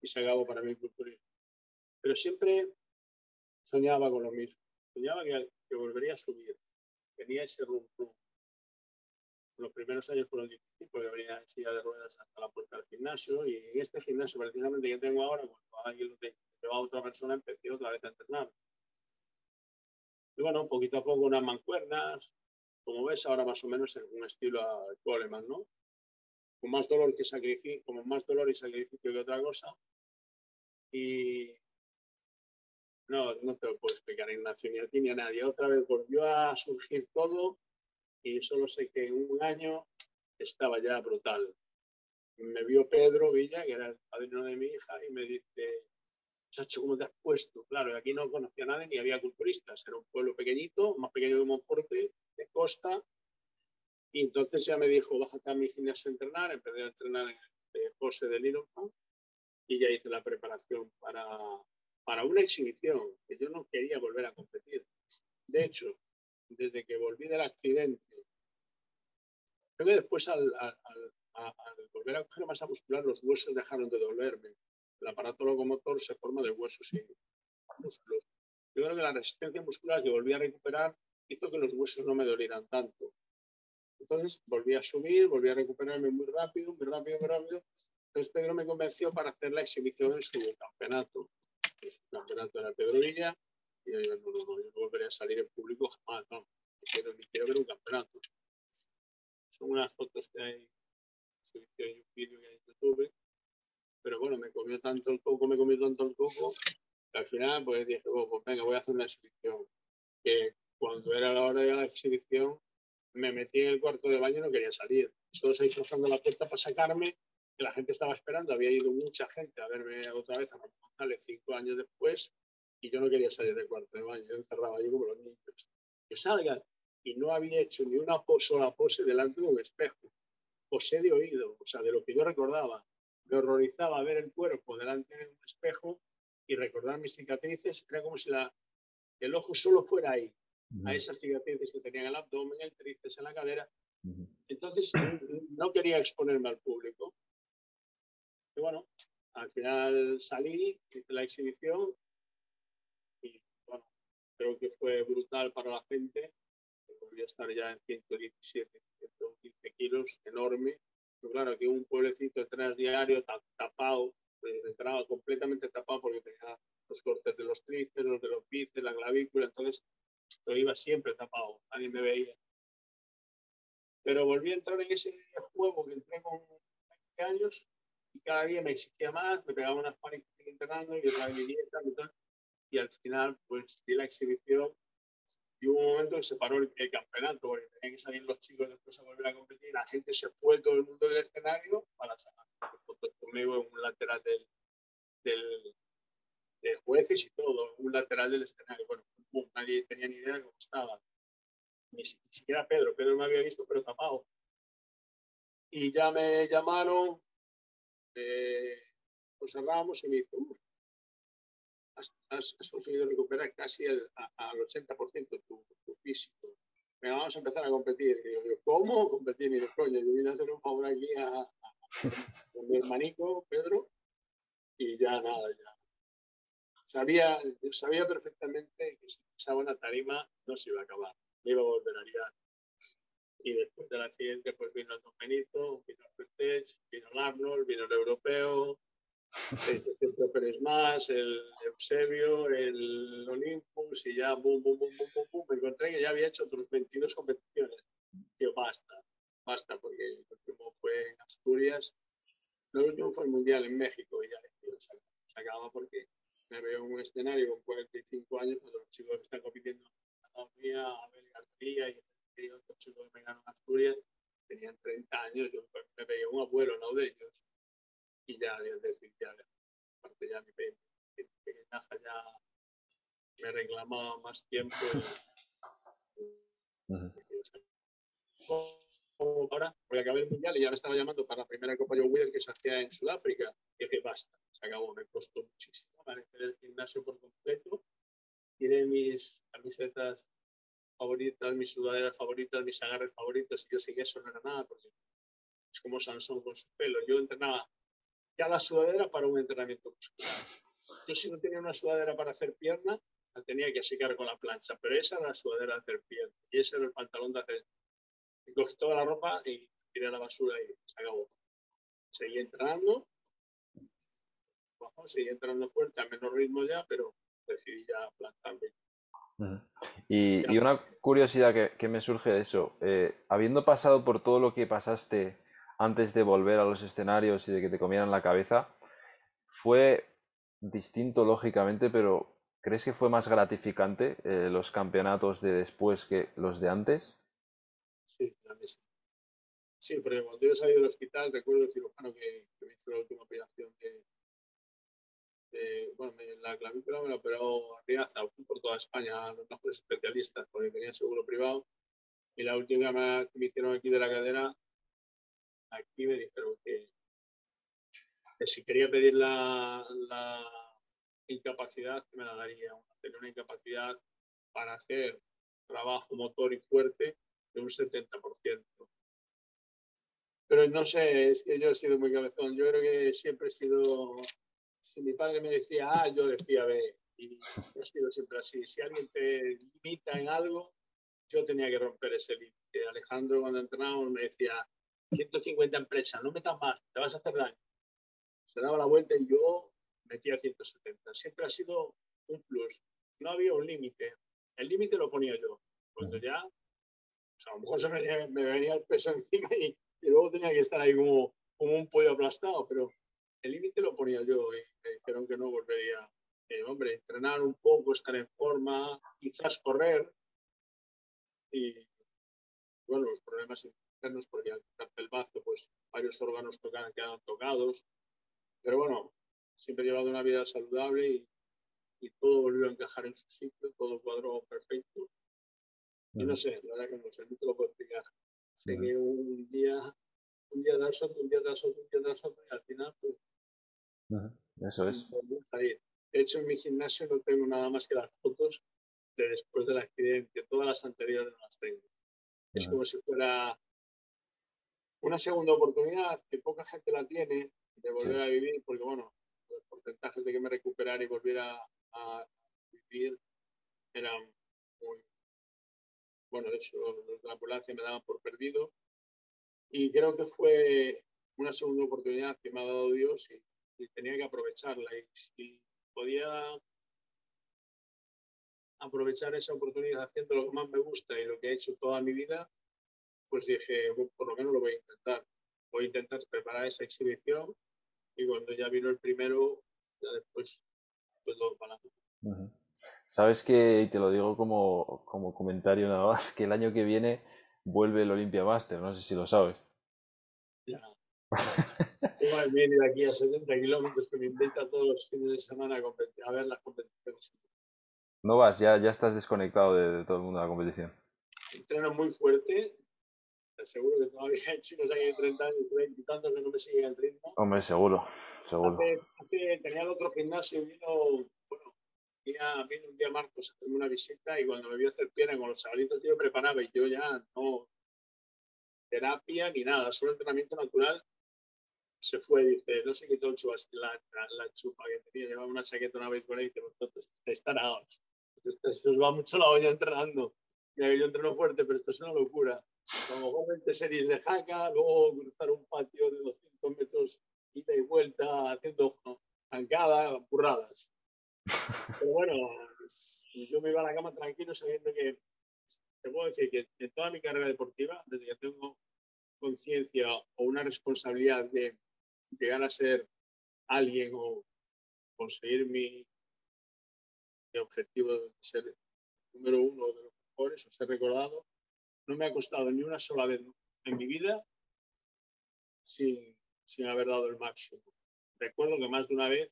y se acabó para mí el culturismo. Pero siempre soñaba con lo mismo. Soñaba que, que volvería a subir. Tenía ese rum Los primeros años fueron difíciles porque venía en silla de ruedas hasta la puerta del gimnasio y en este gimnasio precisamente que tengo ahora, cuando alguien lo lleva a otra persona, empecé otra vez a entrenar. Y bueno, poquito a poco unas mancuernas, como ves ahora más o menos en un estilo a Coleman, ¿no? Con más dolor que sacrificio, como más dolor y sacrificio que otra cosa, y no, no te lo puedo explicar, Ignacio, ni a ti ni a nadie. Otra vez volvió a surgir todo y solo sé que en un año estaba ya brutal. Me vio Pedro Villa, que era el padrino de mi hija, y me dice, Chacho, ¿cómo te has puesto? Claro, aquí no conocía a nadie ni había culturistas. Era un pueblo pequeñito, más pequeño que Monforte, de costa. Y entonces ya me dijo, bájate a mi gimnasio a entrenar. Empecé a entrenar en el José de Littleton y ya hice la preparación para, para una exhibición que yo no quería volver a competir. De hecho, desde que volví del accidente, creo que después al, volver a coger masa muscular los huesos dejaron de dolerme. El aparato locomotor se forma de huesos y músculos. Yo creo que la resistencia muscular que volví a recuperar hizo que los huesos no me dolieran tanto. Entonces volví a subir, volví a recuperarme muy rápido, muy rápido, muy rápido, entonces Pedro me convenció para hacer la exhibición en su campeonato. Su campeonato era Pedro Villa. Y yo no, no, yo no volveré a salir en público jamás, no. Quiero, quiero ver un campeonato. Son unas fotos que hay, en un vídeo que hay en YouTube. Pero bueno, me comió tanto el coco, me comió tanto el coco, que al final pues dije, oh, pues venga, voy a hacer una exhibición. Que cuando era la hora de la exhibición, me metí en el cuarto de baño y no quería salir. Todos ahí cruzando la puerta para sacarme que la gente estaba esperando, había ido mucha gente a verme otra vez a Ramón González cinco años después y yo no quería salir del cuarto de baño, yo encerraba allí como los niños. Que salgan. Y no había hecho ni una sola pose delante de un espejo. Posé de oído, o sea, de lo que yo recordaba. Me horrorizaba ver el cuerpo delante de un espejo y recordar mis cicatrices. Era como si la, el ojo solo fuera ahí, a esas cicatrices que tenía en el abdomen, el tríceps, en la cadera. Entonces, no quería exponerme al público. Y bueno, al final salí, hice la exhibición y bueno, creo que fue brutal para la gente. Volví a estar ya en 117, 115 kilos, enorme. Pero claro, aquí un pueblecito de tres diario tapado, pues, entraba completamente tapado porque tenía los cortes de los tríceps, de los bíceps, la clavícula, entonces yo iba siempre tapado, nadie me veía. Pero volví a entrar en ese juego que entré con años y cada día me exigía más, me pegaba unas palizas internando y otra mi dieta y tal. Y al final, pues di la exhibición y hubo un momento que se paró el, campeonato porque tenían que salir los chicos después a volver a competir. La gente se fue todo el mundo del escenario para sacar fotos conmigo en un lateral del, de jueces y todo, un lateral del escenario. Bueno, nadie tenía ni idea de cómo estaba. Ni, siquiera Pedro, Pedro me había visto, pero tapado. Y ya me llamaron, eh, José Ramos, y me dijo, has, conseguido recuperar casi el, al 80% tu, tu físico. Me vamos a empezar a competir. Y yo, ¿cómo competir? Y de coño, yo vine a hacer un favor aquí a, a, a mi hermanico, Pedro, y ya nada, ya sabía, sabía perfectamente que si pisaba una tarima no se iba a acabar, me iba a volver a liar. Y después del accidente pues vino el Don Benito, vino el Pertech, vino el Arnold, vino el Europeo, el Pérez Más, el Eusebio, el Olympus y ya bum, bum, bum, bum, bum, bum, me encontré que ya había hecho otros 22 competiciones. Digo, basta, basta, porque el último fue en Asturias, el último fue el Mundial en México y ya se acaba porque me veo en un escenario con 45 años cuando los chicos están compitiendo en Abel García y otros chicos que me ganan Asturias tenían 30 años, yo me veía un abuelo, no de ellos, y ya, es decir, ya, aparte ya mi pequeñaja ya me reclamaba más tiempo. ahora, porque acabé el mundial y ya me estaba llamando para la primera Copa Joe Wither que se hacía en Sudáfrica. Y dije, basta, se acabó, me costó muchísimo. Vale, el gimnasio por completo. Tiré mis camisetas favoritas, mis sudaderas favoritas, mis agarres favoritos, y yo seguía eso no era nada, porque es como Sansón con su pelo. Yo entrenaba ya la sudadera para un entrenamiento muscular. Yo si no tenía una sudadera para hacer pierna, la tenía que secar con la plancha, pero esa era la sudadera de hacer pierna, y ese era el pantalón de hacer y cogí toda la ropa y tiré a la basura y se acabó. Seguí entrenando, seguí entrenando fuerte, a menos ritmo ya, pero decidí ya plantarme. Y, y, una curiosidad que, que, me surge de eso, eh, habiendo pasado por todo lo que pasaste antes de volver a los escenarios y de que te comieran la cabeza, fue distinto lógicamente, pero ¿crees que fue más gratificante eh, los campeonatos de después que los de antes? Sí, porque cuando yo salí del hospital, recuerdo el cirujano que, me hizo la última operación de, bueno, la clavícula me la operó Riaza, por toda España, los mejores especialistas, porque tenía seguro privado. Y la última que me hicieron aquí de la cadera, aquí me dijeron que, si quería pedir la, la incapacidad, que me la daría. Tener una incapacidad para hacer trabajo motor y fuerte de un 70%. Pero no sé, es que yo he sido muy cabezón. Yo creo que siempre he sido. Si mi padre me decía A, yo decía B. Y ha sido siempre así. Si alguien te limita en algo, yo tenía que romper ese límite. Alejandro, cuando entrenamos, me decía 150 empresas, no metas más, te vas a hacer daño. Se daba la vuelta y yo metía 170. Siempre ha sido un plus. No había un límite. El límite lo ponía yo. Cuando ya, a lo mejor se me, me venía el peso encima y, y luego tenía que estar ahí como, como un pollo aplastado, pero el límite lo ponía yo y me dijeron que no volvería. Eh, hombre, entrenar un poco, estar en forma, quizás correr. Y bueno, los problemas internos, porque al el bazo, pues varios órganos tocan, quedan tocados. Pero bueno, siempre he llevado una vida saludable y, y todo volvió a encajar en su sitio, todo cuadró perfecto. Y no sé, la verdad que no sé, no te lo puedo explicar. Sé que un día, un día tras otro, un día tras otro, un día tras otro, y al final, pues. Eso es. De hecho, en mi gimnasio no tengo nada más que las fotos de después del accidente. Todas las anteriores no las tengo. Es como si fuera una segunda oportunidad que poca gente la tiene de volver a vivir, porque bueno, los porcentajes de que me recuperara y volviera a vivir eran muy, bueno, de hecho los de la ambulancia me daban por perdido. Y creo que fue una segunda oportunidad que me ha dado Dios y, tenía que aprovecharla. Y si podía aprovechar esa oportunidad haciendo lo que más me gusta y lo que he hecho toda mi vida, pues dije, por lo menos lo voy a intentar. voy a intentar preparar esa exhibición y cuando ya vino el primero, ya después, pues todo para adelante. Sabes que, y te lo digo como, como comentario nada más, que el año que viene vuelve el Olympia Master, no sé si lo sabes. Ya. Tengo a de aquí a 70 kilómetros que me invita todos los fines de semana a, ver las competiciones. No vas, ya, ya estás desconectado de, todo el mundo de la competición. Entreno muy fuerte. Seguro que todavía hay chicos aquí de 30 años, 30 y tantos que no me siguen el ritmo. Hombre, seguro, seguro. tenía el otro gimnasio y vino, bueno, vino un día Marcos a hacerme una visita y cuando me vio hacer pierna con los chavalitos que yo preparaba y yo ya no terapia ni nada, solo entrenamiento natural, se fue, dice, no sé qué el la, la, chupa que tenía, llevaba una chaqueta una vez él y dice, vosotros estáis tarados, se os va mucho la olla entrenando. Ya que yo entreno fuerte, pero esto es una locura. 20 series de jaca, luego cruzar un patio de 200 metros ida y vuelta haciendo zancada, burradas. Pero bueno, yo me iba a la cama tranquilo sabiendo que, te puedo decir que en toda mi carrera deportiva, desde que tengo conciencia o una responsabilidad de llegar a ser alguien o conseguir mi, mi objetivo de ser número uno de los mejores o ser recordado, no me ha costado ni una sola vez en mi vida sin, sin haber dado el máximo. Recuerdo que más de una vez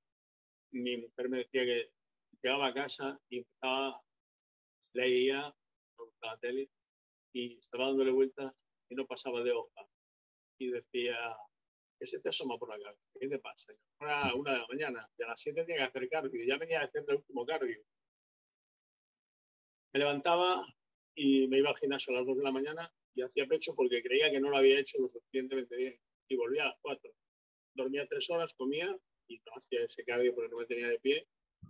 mi mujer me decía que llegaba a casa y empezaba, leía, la tele y estaba dándole vueltas y no pasaba de hoja. Y decía, ¿qué se te asoma por la cabeza? ¿Qué te pasa? Una, una de la mañana y a las 7 tenía que hacer cardio. Ya venía a hacer el último cardio. Me levantaba y me iba al gimnasio a las 2 de la mañana y hacía pecho porque creía que no lo había hecho lo suficientemente bien. Y volvía a las 4. Dormía tres horas, comía y no hacía ese cardio porque no me tenía de pie,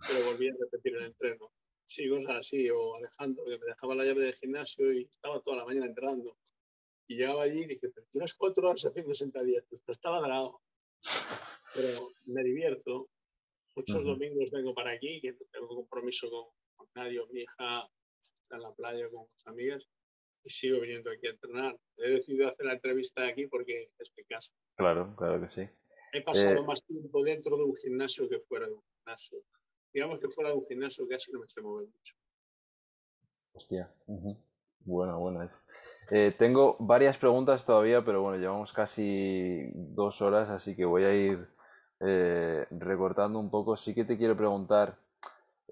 pero volvía a repetir el entreno. Sí, cosas así. O Alejandro, que me dejaba la llave del gimnasio y estaba toda la mañana entrando. Y llegaba allí y dije, pero tienes cuatro horas haciendo sentadillas, pues estaba dragado. Pero me divierto. Muchos domingos vengo para aquí, que tengo compromiso con, con nadie, mi hija está en la playa con mis amigas y sigo viniendo aquí a entrenar. He decidido hacer la entrevista aquí porque es mi casa. Claro, claro que sí. He pasado eh, más tiempo dentro de un gimnasio que fuera de un gimnasio. Digamos que fuera de un gimnasio casi no me sé mover mucho. Hostia. Bueno, bueno. Eh, tengo varias preguntas todavía, pero bueno, llevamos casi dos horas, así que voy a ir eh, recortando un poco. Sí que te quiero preguntar,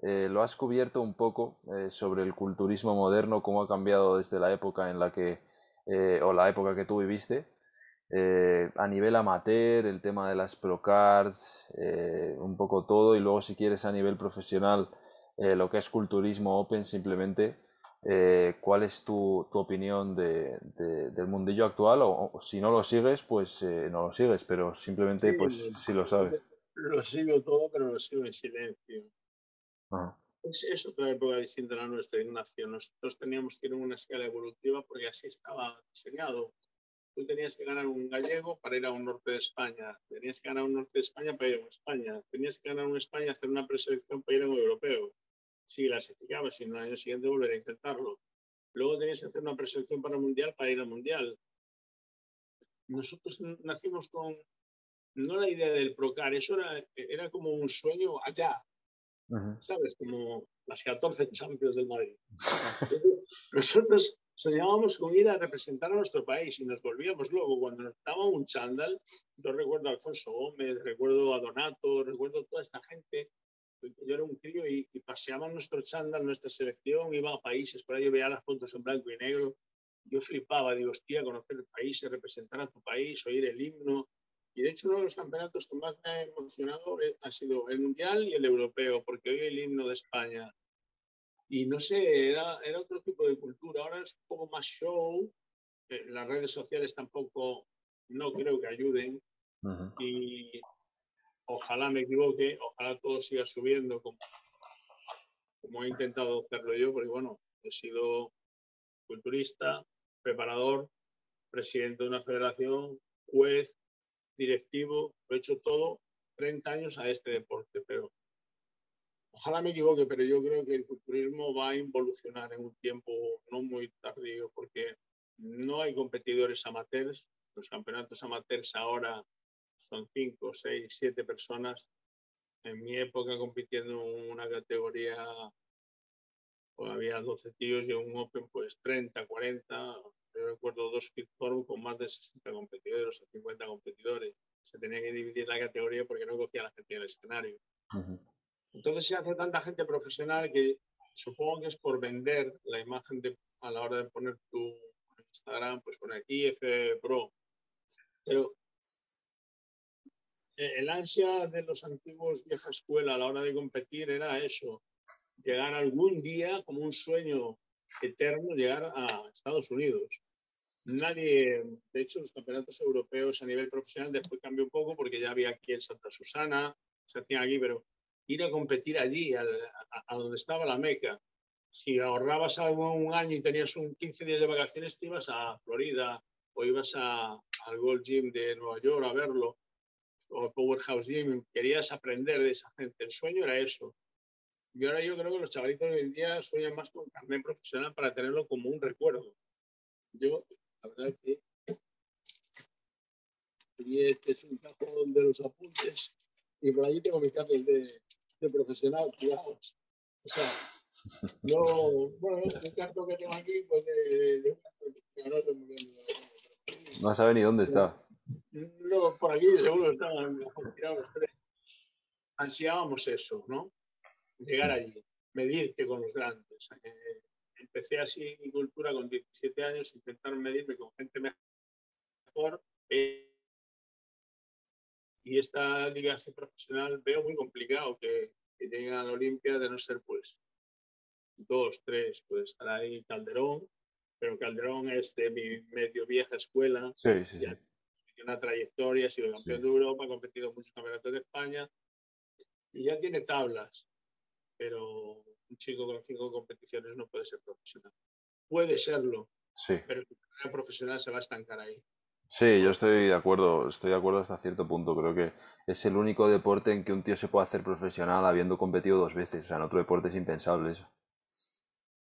eh, lo has cubierto un poco sobre el culturismo moderno, cómo ha cambiado desde la época en la que, o la época que tú viviste, a nivel amateur, el tema de las procards, un poco todo, y luego si quieres a nivel profesional, lo que es culturismo open simplemente. Eh, ¿Cuál es tu, tu opinión de, del mundillo actual? O, si no lo sigues, pues eh, no lo sigues, pero simplemente pues si lo sabes. Lo sigo todo, pero lo sigo en silencio. Es, es, otra época distinta a la nuestra, Ignacio. Nosotros teníamos que ir en una escala evolutiva porque así estaba diseñado. Tú tenías que ganar un gallego para ir a un norte de España, tenías que ganar un norte de España para ir a España, tenías que ganar un España, hacer una preselección para ir a un europeo si clasificabas y en el año siguiente volver a intentarlo. Luego tenías que hacer una preselección para el Mundial para ir al Mundial. Nosotros nacimos con, no la idea del Procar, eso era, era como un sueño allá, ¿sabes? Como las 14 Champions del Madrid. Nosotros soñábamos con ir a representar a nuestro país y nos volvíamos luego cuando nos un chándal. Yo recuerdo a Alfonso Gómez, recuerdo a Donato, recuerdo a toda esta gente yo era un crío y, paseaba nuestro chándal, nuestra selección, iba a países, por ahí yo veía las fotos en blanco y negro, yo flipaba, digo, hostia, conocer el país, representar a tu país, oír el himno. Y de hecho uno de los campeonatos que más me ha emocionado eh, ha sido el mundial y el europeo, porque oí el himno de España. Y no sé, era, era otro tipo de cultura. Ahora es un poco más show. Eh, las redes sociales tampoco, no creo que ayuden. Y ojalá me equivoque, ojalá todo siga subiendo como, como he intentado hacerlo yo, porque bueno, he sido culturista, preparador, presidente de una federación, juez, directivo, lo he hecho todo 30 años a este deporte, pero ojalá me equivoque, pero yo creo que el culturismo va a evolucionar en un tiempo no muy tardío, porque no hay competidores amateurs, Los campeonatos amateurs ahora son 5, 6, 7 personas. En mi época compitiendo en una categoría pues, había 12 tíos y en un Open pues 30, 40. Yo recuerdo dos Forum con más de 60 competidores o 50 competidores. Se tenía que dividir la categoría porque no cogía la gente del escenario. Entonces se hace tanta gente profesional que supongo que es por vender la imagen de, a la hora de poner tu Instagram, pues poner aquí F Pro. Pero eh, el ansia de los antiguos vieja escuela a la hora de competir era eso, llegar algún día como un sueño eterno, llegar a Estados Unidos. Nadie, de hecho, los campeonatos europeos a nivel profesional después cambió un poco porque ya había aquí en Santa Susana, se hacían aquí, pero ir a competir allí, a, donde estaba la Meca. Si ahorrabas algo un año y tenías un 15 días de vacaciones, te ibas a Florida o ibas a, al Gold Gym de Nueva York a verlo, o Powerhouse Gym, querías aprender de esa gente. El sueño era eso. Y ahora yo creo que los chavalitos de hoy en día sueñan más con carnet profesional para tenerlo como un recuerdo. Yo, la verdad es que y este es un cajón de los apuntes y por allí tengo mi carnet de, de profesional, cuidados. O sea, no, bueno, el cartón que tengo aquí, pues de, de, no sabe ni dónde está. No, por aquí seguro estaban tirados tres. Ansiábamos eso, ¿no? Llegar allí, medirte con los grandes. Eh, empecé así mi cultura con 17 años, intentar medirme con gente mejor. Eh, y esta liga profesional veo muy complicado que, que lleguen a la Olimpia de no ser pues dos, tres, puede estar ahí Calderón, pero Calderón es de mi medio vieja escuela. Sí, sí, sí. Tiene una trayectoria, ha sido campeón de Europa, ha competido en muchos campeonatos de España y ya tiene tablas, pero un chico con cinco competiciones no puede ser profesional. Puede serlo, sí. pero su carrera profesional se va a estancar ahí. Sí, yo estoy de acuerdo, estoy de acuerdo hasta cierto punto. Creo que es el único deporte en que un tío se puede hacer profesional habiendo competido dos veces. O sea, en otro deporte es impensable eso.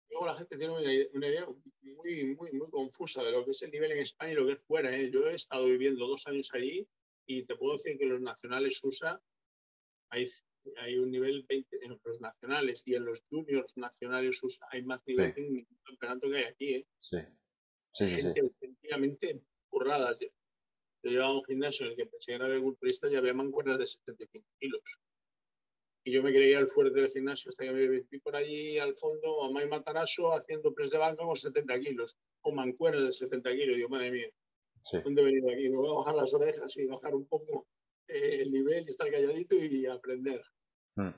Luego la gente tiene una idea, muy, muy, muy confusa de lo que es el nivel en España y lo que es fuera. ¿eh? Yo he estado viviendo dos años allí y te puedo decir que los nacionales USA hay, hay un nivel 20 en los nacionales y en los juniors nacionales hay más nivel sí. en el campeonato que hay aquí. ¿eh? Sí, sí, sí. sí curradas. Yo, yo llevaba un gimnasio en el que pensé que era culturista y había mancuernas de 75 kilos. Y yo me creía el fuerte del gimnasio hasta que me vi por allí al fondo a May Mataraso haciendo press de banca con 70 kilos, con mancuernas de 70 kilos. Digo, madre mía. ¿dónde he venido aquí? Me voy a bajar las orejas y bajar un poco eh, el nivel y estar calladito y aprender. Mm.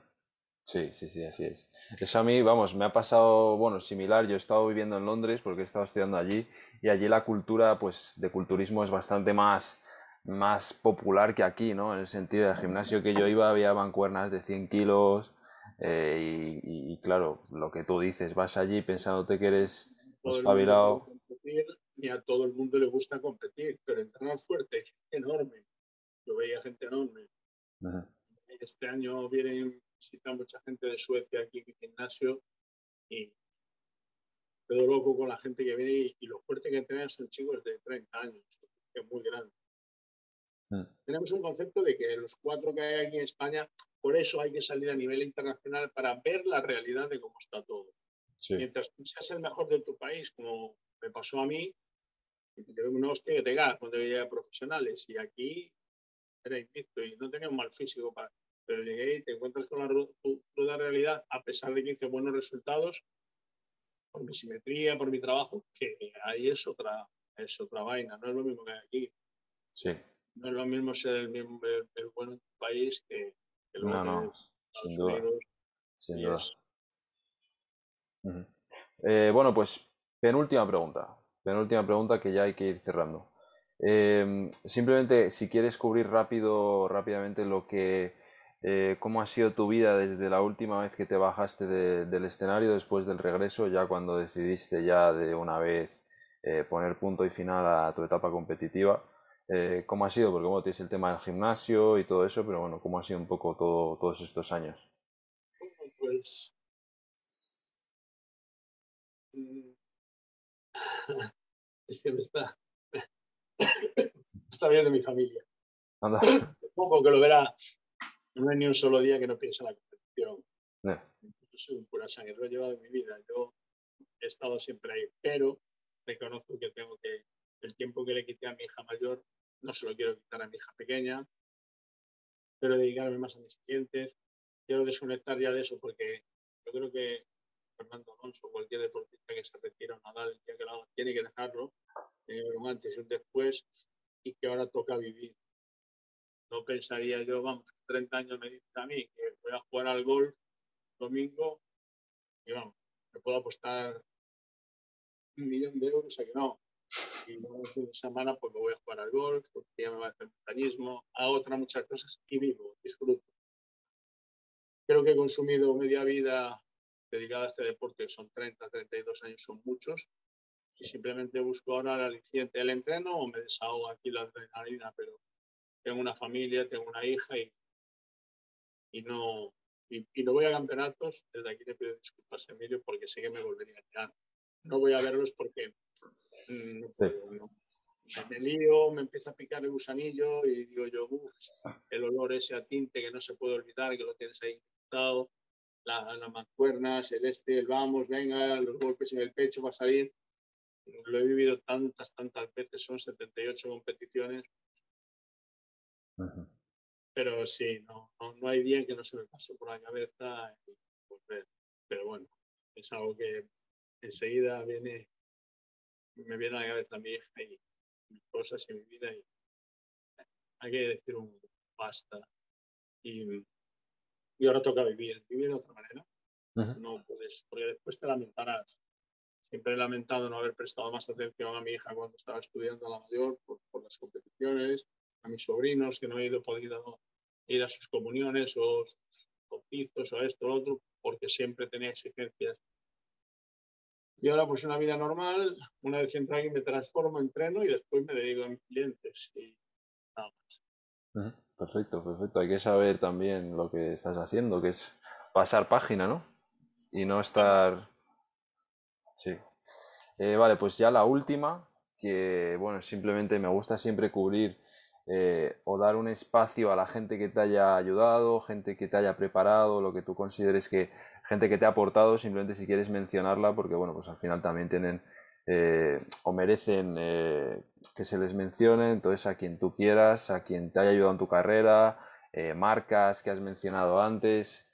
Sí, sí, sí, así es. Eso a mí, vamos, me ha pasado, bueno, similar. Yo he estado viviendo en Londres porque he estado estudiando allí y allí la cultura, pues, de culturismo es bastante más, más popular que aquí, ¿no? En el sentido del gimnasio que yo iba había mancuernas de 100 kilos eh, y, y, claro, lo que tú dices, vas allí pensándote que eres espabilado. Y a todo el mundo le gusta competir, pero entrenar fuerte enorme. Yo veía gente enorme. -huh. Este año vienen visita mucha gente de Suecia aquí en mi gimnasio y quedo loco con la gente que viene y, y lo fuerte que entrenan son chicos de 30 años, que es muy grande. Mm. Tenemos un concepto de que los cuatro que hay aquí en España, por eso hay que salir a nivel internacional para ver la realidad de cómo está todo. Sí. Mientras tú seas el mejor de tu país, como me pasó a mí, una hostia que te cuando llegué a profesionales y aquí era invicto y no tenía un mal físico para, pero llegué y te encuentras con la ruda realidad, a pesar de que hice buenos resultados, por mi simetría, por mi trabajo, que ahí es otra, es otra vaina, no es lo mismo que aquí. Sí. No es lo mismo ser el, mismo, el, el bueno en tu país que, que no, no, sin duda. Unidos, sin duda. Uh -huh. eh, bueno, pues penúltima pregunta. Penúltima pregunta que ya hay que ir cerrando. Eh, simplemente, si quieres cubrir rápido, rápidamente lo que eh, ¿Cómo ha sido tu vida desde la última vez que te bajaste de, del escenario después del regreso, ya cuando decidiste ya de una vez eh, poner punto y final a tu etapa competitiva? Eh, ¿Cómo ha sido? Porque bueno, tienes el tema del gimnasio y todo eso, pero bueno, ¿cómo ha sido un poco todo, todos estos años? Pues... Es que me está... está bien de mi familia. Poco que lo verá. No hay ni un solo día que no piense en la competición. Yo soy un pura sangre, lo he llevado en mi vida. Yo he estado siempre ahí, pero reconozco que tengo que, el tiempo que le quité a mi hija mayor, no se lo quiero quitar a mi hija pequeña. Quiero dedicarme más a mis clientes. Quiero desconectar ya de eso porque yo creo que Fernando Alonso, cualquier deportista que se retira o Nadal, el día que lo haga, tiene que dejarlo, tiene un antes y un después, y que ahora toca vivir. No pensaría yo, vamos, 30 años me dice a mí que voy a jugar al golf domingo y vamos, me puedo apostar un millón de euros a que no. Y luego el fin de semana me voy a jugar al golf, porque ya me va a hacer montañismo, a otras muchas cosas y vivo, disfruto. Creo que he consumido media vida dedicada a este deporte, son 30, 32 años, son muchos, y simplemente busco ahora el aliciente del entreno o me desahogo aquí la adrenalina, pero tengo una familia, tengo una hija y, y no, y, no voy a campeonatos. Desde aquí le pido disculpas a Emilio porque sé que me volvería a quedar. No voy a verlos porque mm, no me lío, me empieza a picar el gusanillo y digo yo, el olor ese a tinte que no se puede olvidar, que lo tienes ahí infectado, las la mancuernas, el este, el vamos, venga, los golpes en el pecho va a salir. Lo he vivido tantas, tantas veces, son 78 competiciones. Pero sí, no, no, hay día que no se me pase por la cabeza Pero bueno, es algo que enseguida viene, me viene a la cabeza mi hija y mis cosas y mi vida y hay que decir un basta. Y, y ahora toca vivir, vivir de otra manera. No puedes, porque después te lamentarás Siempre he lamentado no haber prestado más atención a mi hija cuando estaba estudiando a la mayor por, las competiciones, a mis sobrinos que no he ido podido ir a sus comuniones o sus bautizos o esto o lo otro, porque siempre tenía exigencias. Y ahora pues una vida normal, una vez entro aquí me transformo, entreno y después me dedico a mis clientes y nada más. Perfecto, perfecto. Hay que saber también lo que estás haciendo, que es pasar página, ¿no? Y no estar Sí. Eh, vale, pues ya la última, que bueno, simplemente me gusta siempre cubrir eh, o dar un espacio a la gente que te haya ayudado, gente que te haya preparado, lo que tú consideres que, gente que te ha aportado, simplemente si quieres mencionarla, porque bueno, pues al final también tienen eh, o merecen que se les mencione, entonces a quien tú quieras, a quien te haya ayudado en tu carrera, marcas que has mencionado antes,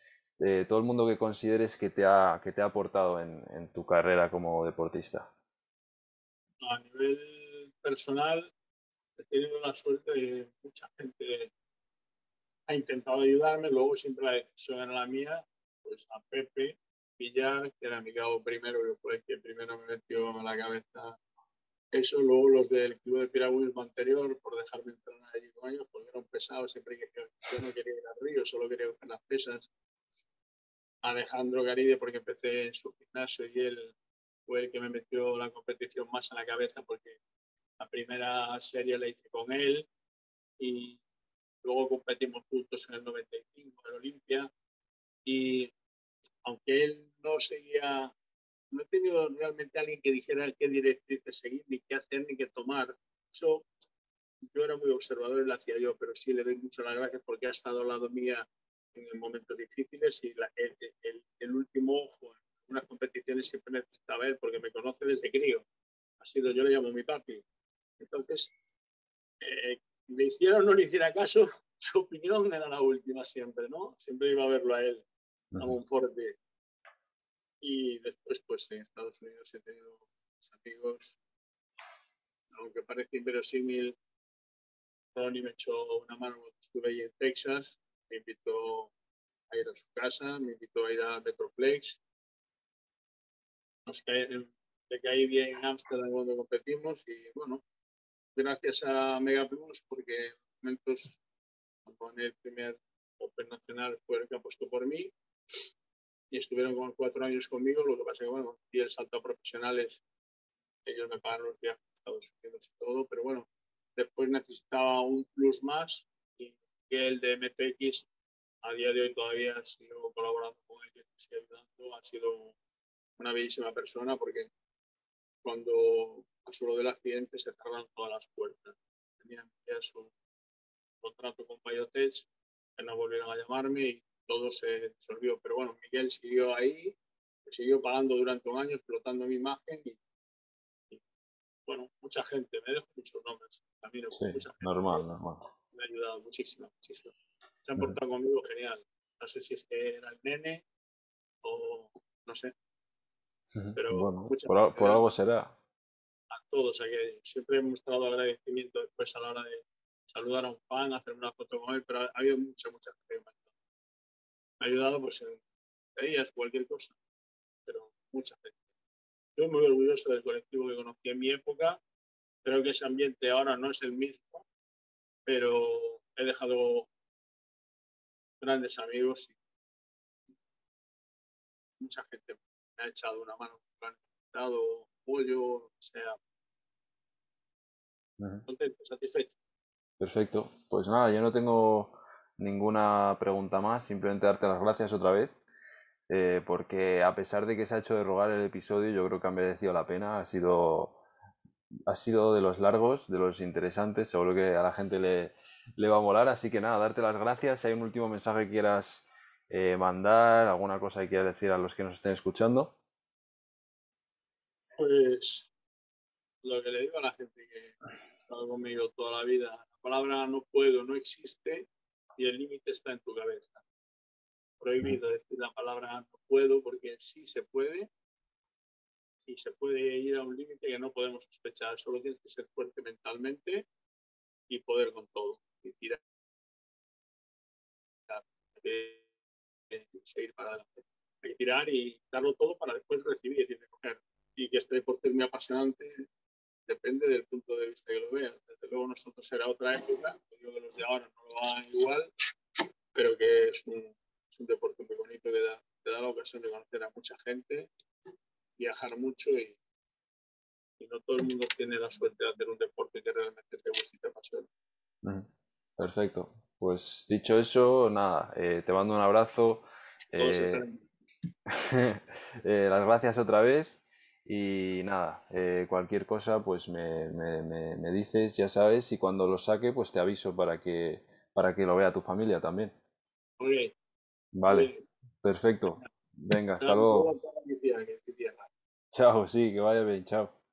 todo el mundo que consideres que te ha, que te ha aportado en, en tu carrera como deportista? A nivel personal, he tenido la suerte de mucha gente ha intentado ayudarme, luego siempre la decisión era la mía, pues a Pepe Villar, que era mi cabo primero, que fue el que primero me metió en la cabeza. Eso, luego los del club de piragüismo anterior, por dejarme entrenar allí con años, porque era un pesado, siempre que yo no quería ir al río, solo quería hacer las pesas, Alejandro Garide porque empecé en su gimnasio y él fue el que me metió la competición más en la cabeza porque la primera serie la hice con él y luego competimos juntos en el 95 en Olimpia y aunque él no seguía, no he tenido realmente alguien que dijera qué directriz seguir, ni qué hacer, ni qué tomar. Eso yo era muy observador y lo hacía yo, pero sí le doy mucho las gracias porque ha estado al lado mía en momentos difíciles y el, último ojo en unas competiciones siempre necesitaba él porque me conoce desde crío. Ha sido, yo le llamo mi papi. Entonces, eh, me hiciera o no le hiciera caso, su opinión era la última siempre, ¿no? Siempre iba a verlo a él, a fuerte Y después, pues en Estados Unidos he tenido amigos, aunque parece inverosímil, Ronnie me echó una mano cuando estuve ahí en Texas me invitó a ir a su casa, me invitó a ir a Metroplex. Nos cae, le caí bien en Ámsterdam cuando competimos y bueno, gracias a Mega Plus porque en momentos cuando el primer Open Nacional fue el que apostó por mí. Y estuvieron como cuatro años conmigo, lo que pasa que bueno, y el salto a profesionales, ellos me pagan los viajes a Estados Unidos y todo, pero bueno, después necesitaba un plus más el de MTX a día de hoy todavía sigo colaborando con él, sigue ayudando, ha sido una bellísima persona porque cuando pasó lo del accidente se cerraron todas las puertas. tenía su contrato con Biotech, que no volvieron a llamarme y todo se disolvió. Pero bueno, Miguel siguió ahí, siguió pagando durante un año, explotando mi imagen y, bueno, mucha gente, me dejo muchos nombres. También sí, normal, normal. Me ha ayudado muchísimo, muchísimo. Se han portado conmigo genial. No sé si es que era el nene o no sé. Pero bueno, por, algo será. A todos aquellos. Siempre he mostrado agradecimiento después a la hora de saludar a un fan, hacer una foto con él, pero ha habido mucha, mucha gente que me ha ayudado. Me ha ayudado pues en ellas, cualquier cosa, pero mucha gente. Yo muy orgulloso del colectivo que conocí en mi época. Creo que ese ambiente ahora no es el mismo, pero he dejado grandes amigos y mucha gente me ha echado una mano, me han dado apoyo, lo Contento, satisfecho. Perfecto. Pues nada, yo no tengo ninguna pregunta más, simplemente darte las gracias otra vez, eh, porque a pesar de que se ha hecho de rogar el episodio, yo creo que ha merecido la pena, ha sido, ha sido de los largos, de los interesantes, seguro que a la gente le, le va a molar, así que nada, darte las gracias, si hay un último mensaje que quieras eh, mandar, alguna cosa que quieras decir a los que nos estén escuchando. Pues lo que le digo a la gente que estado conmigo toda la vida, la palabra no puedo no existe y el límite está en tu cabeza. Prohibido decir la palabra no puedo porque sí se puede y se puede ir a un límite que no podemos sospechar. Solo tienes que ser fuerte mentalmente y poder con todo y tirar seguir para adelante. Hay que tirar y darlo todo para después recibir y recoger. Y que este deporte es muy apasionante, depende del punto de vista que lo veas. Desde luego nosotros era otra época, digo que los de ahora no lo van igual, pero que es un, es un deporte muy bonito que da, te da la ocasión de conocer a mucha gente, viajar mucho y, y no todo el mundo tiene la suerte de hacer un deporte que realmente te gusta y te apasiona. Perfecto. Pues dicho eso, nada, eh, te mando un abrazo. Eh, eh, las gracias otra vez. Y nada, cualquier cosa, pues me, me, dices, ya sabes, y cuando lo saque, pues te aviso para que, para que lo vea tu familia también. Muy Vale, perfecto. Venga, hasta luego. Chao, sí, que vaya bien, chao.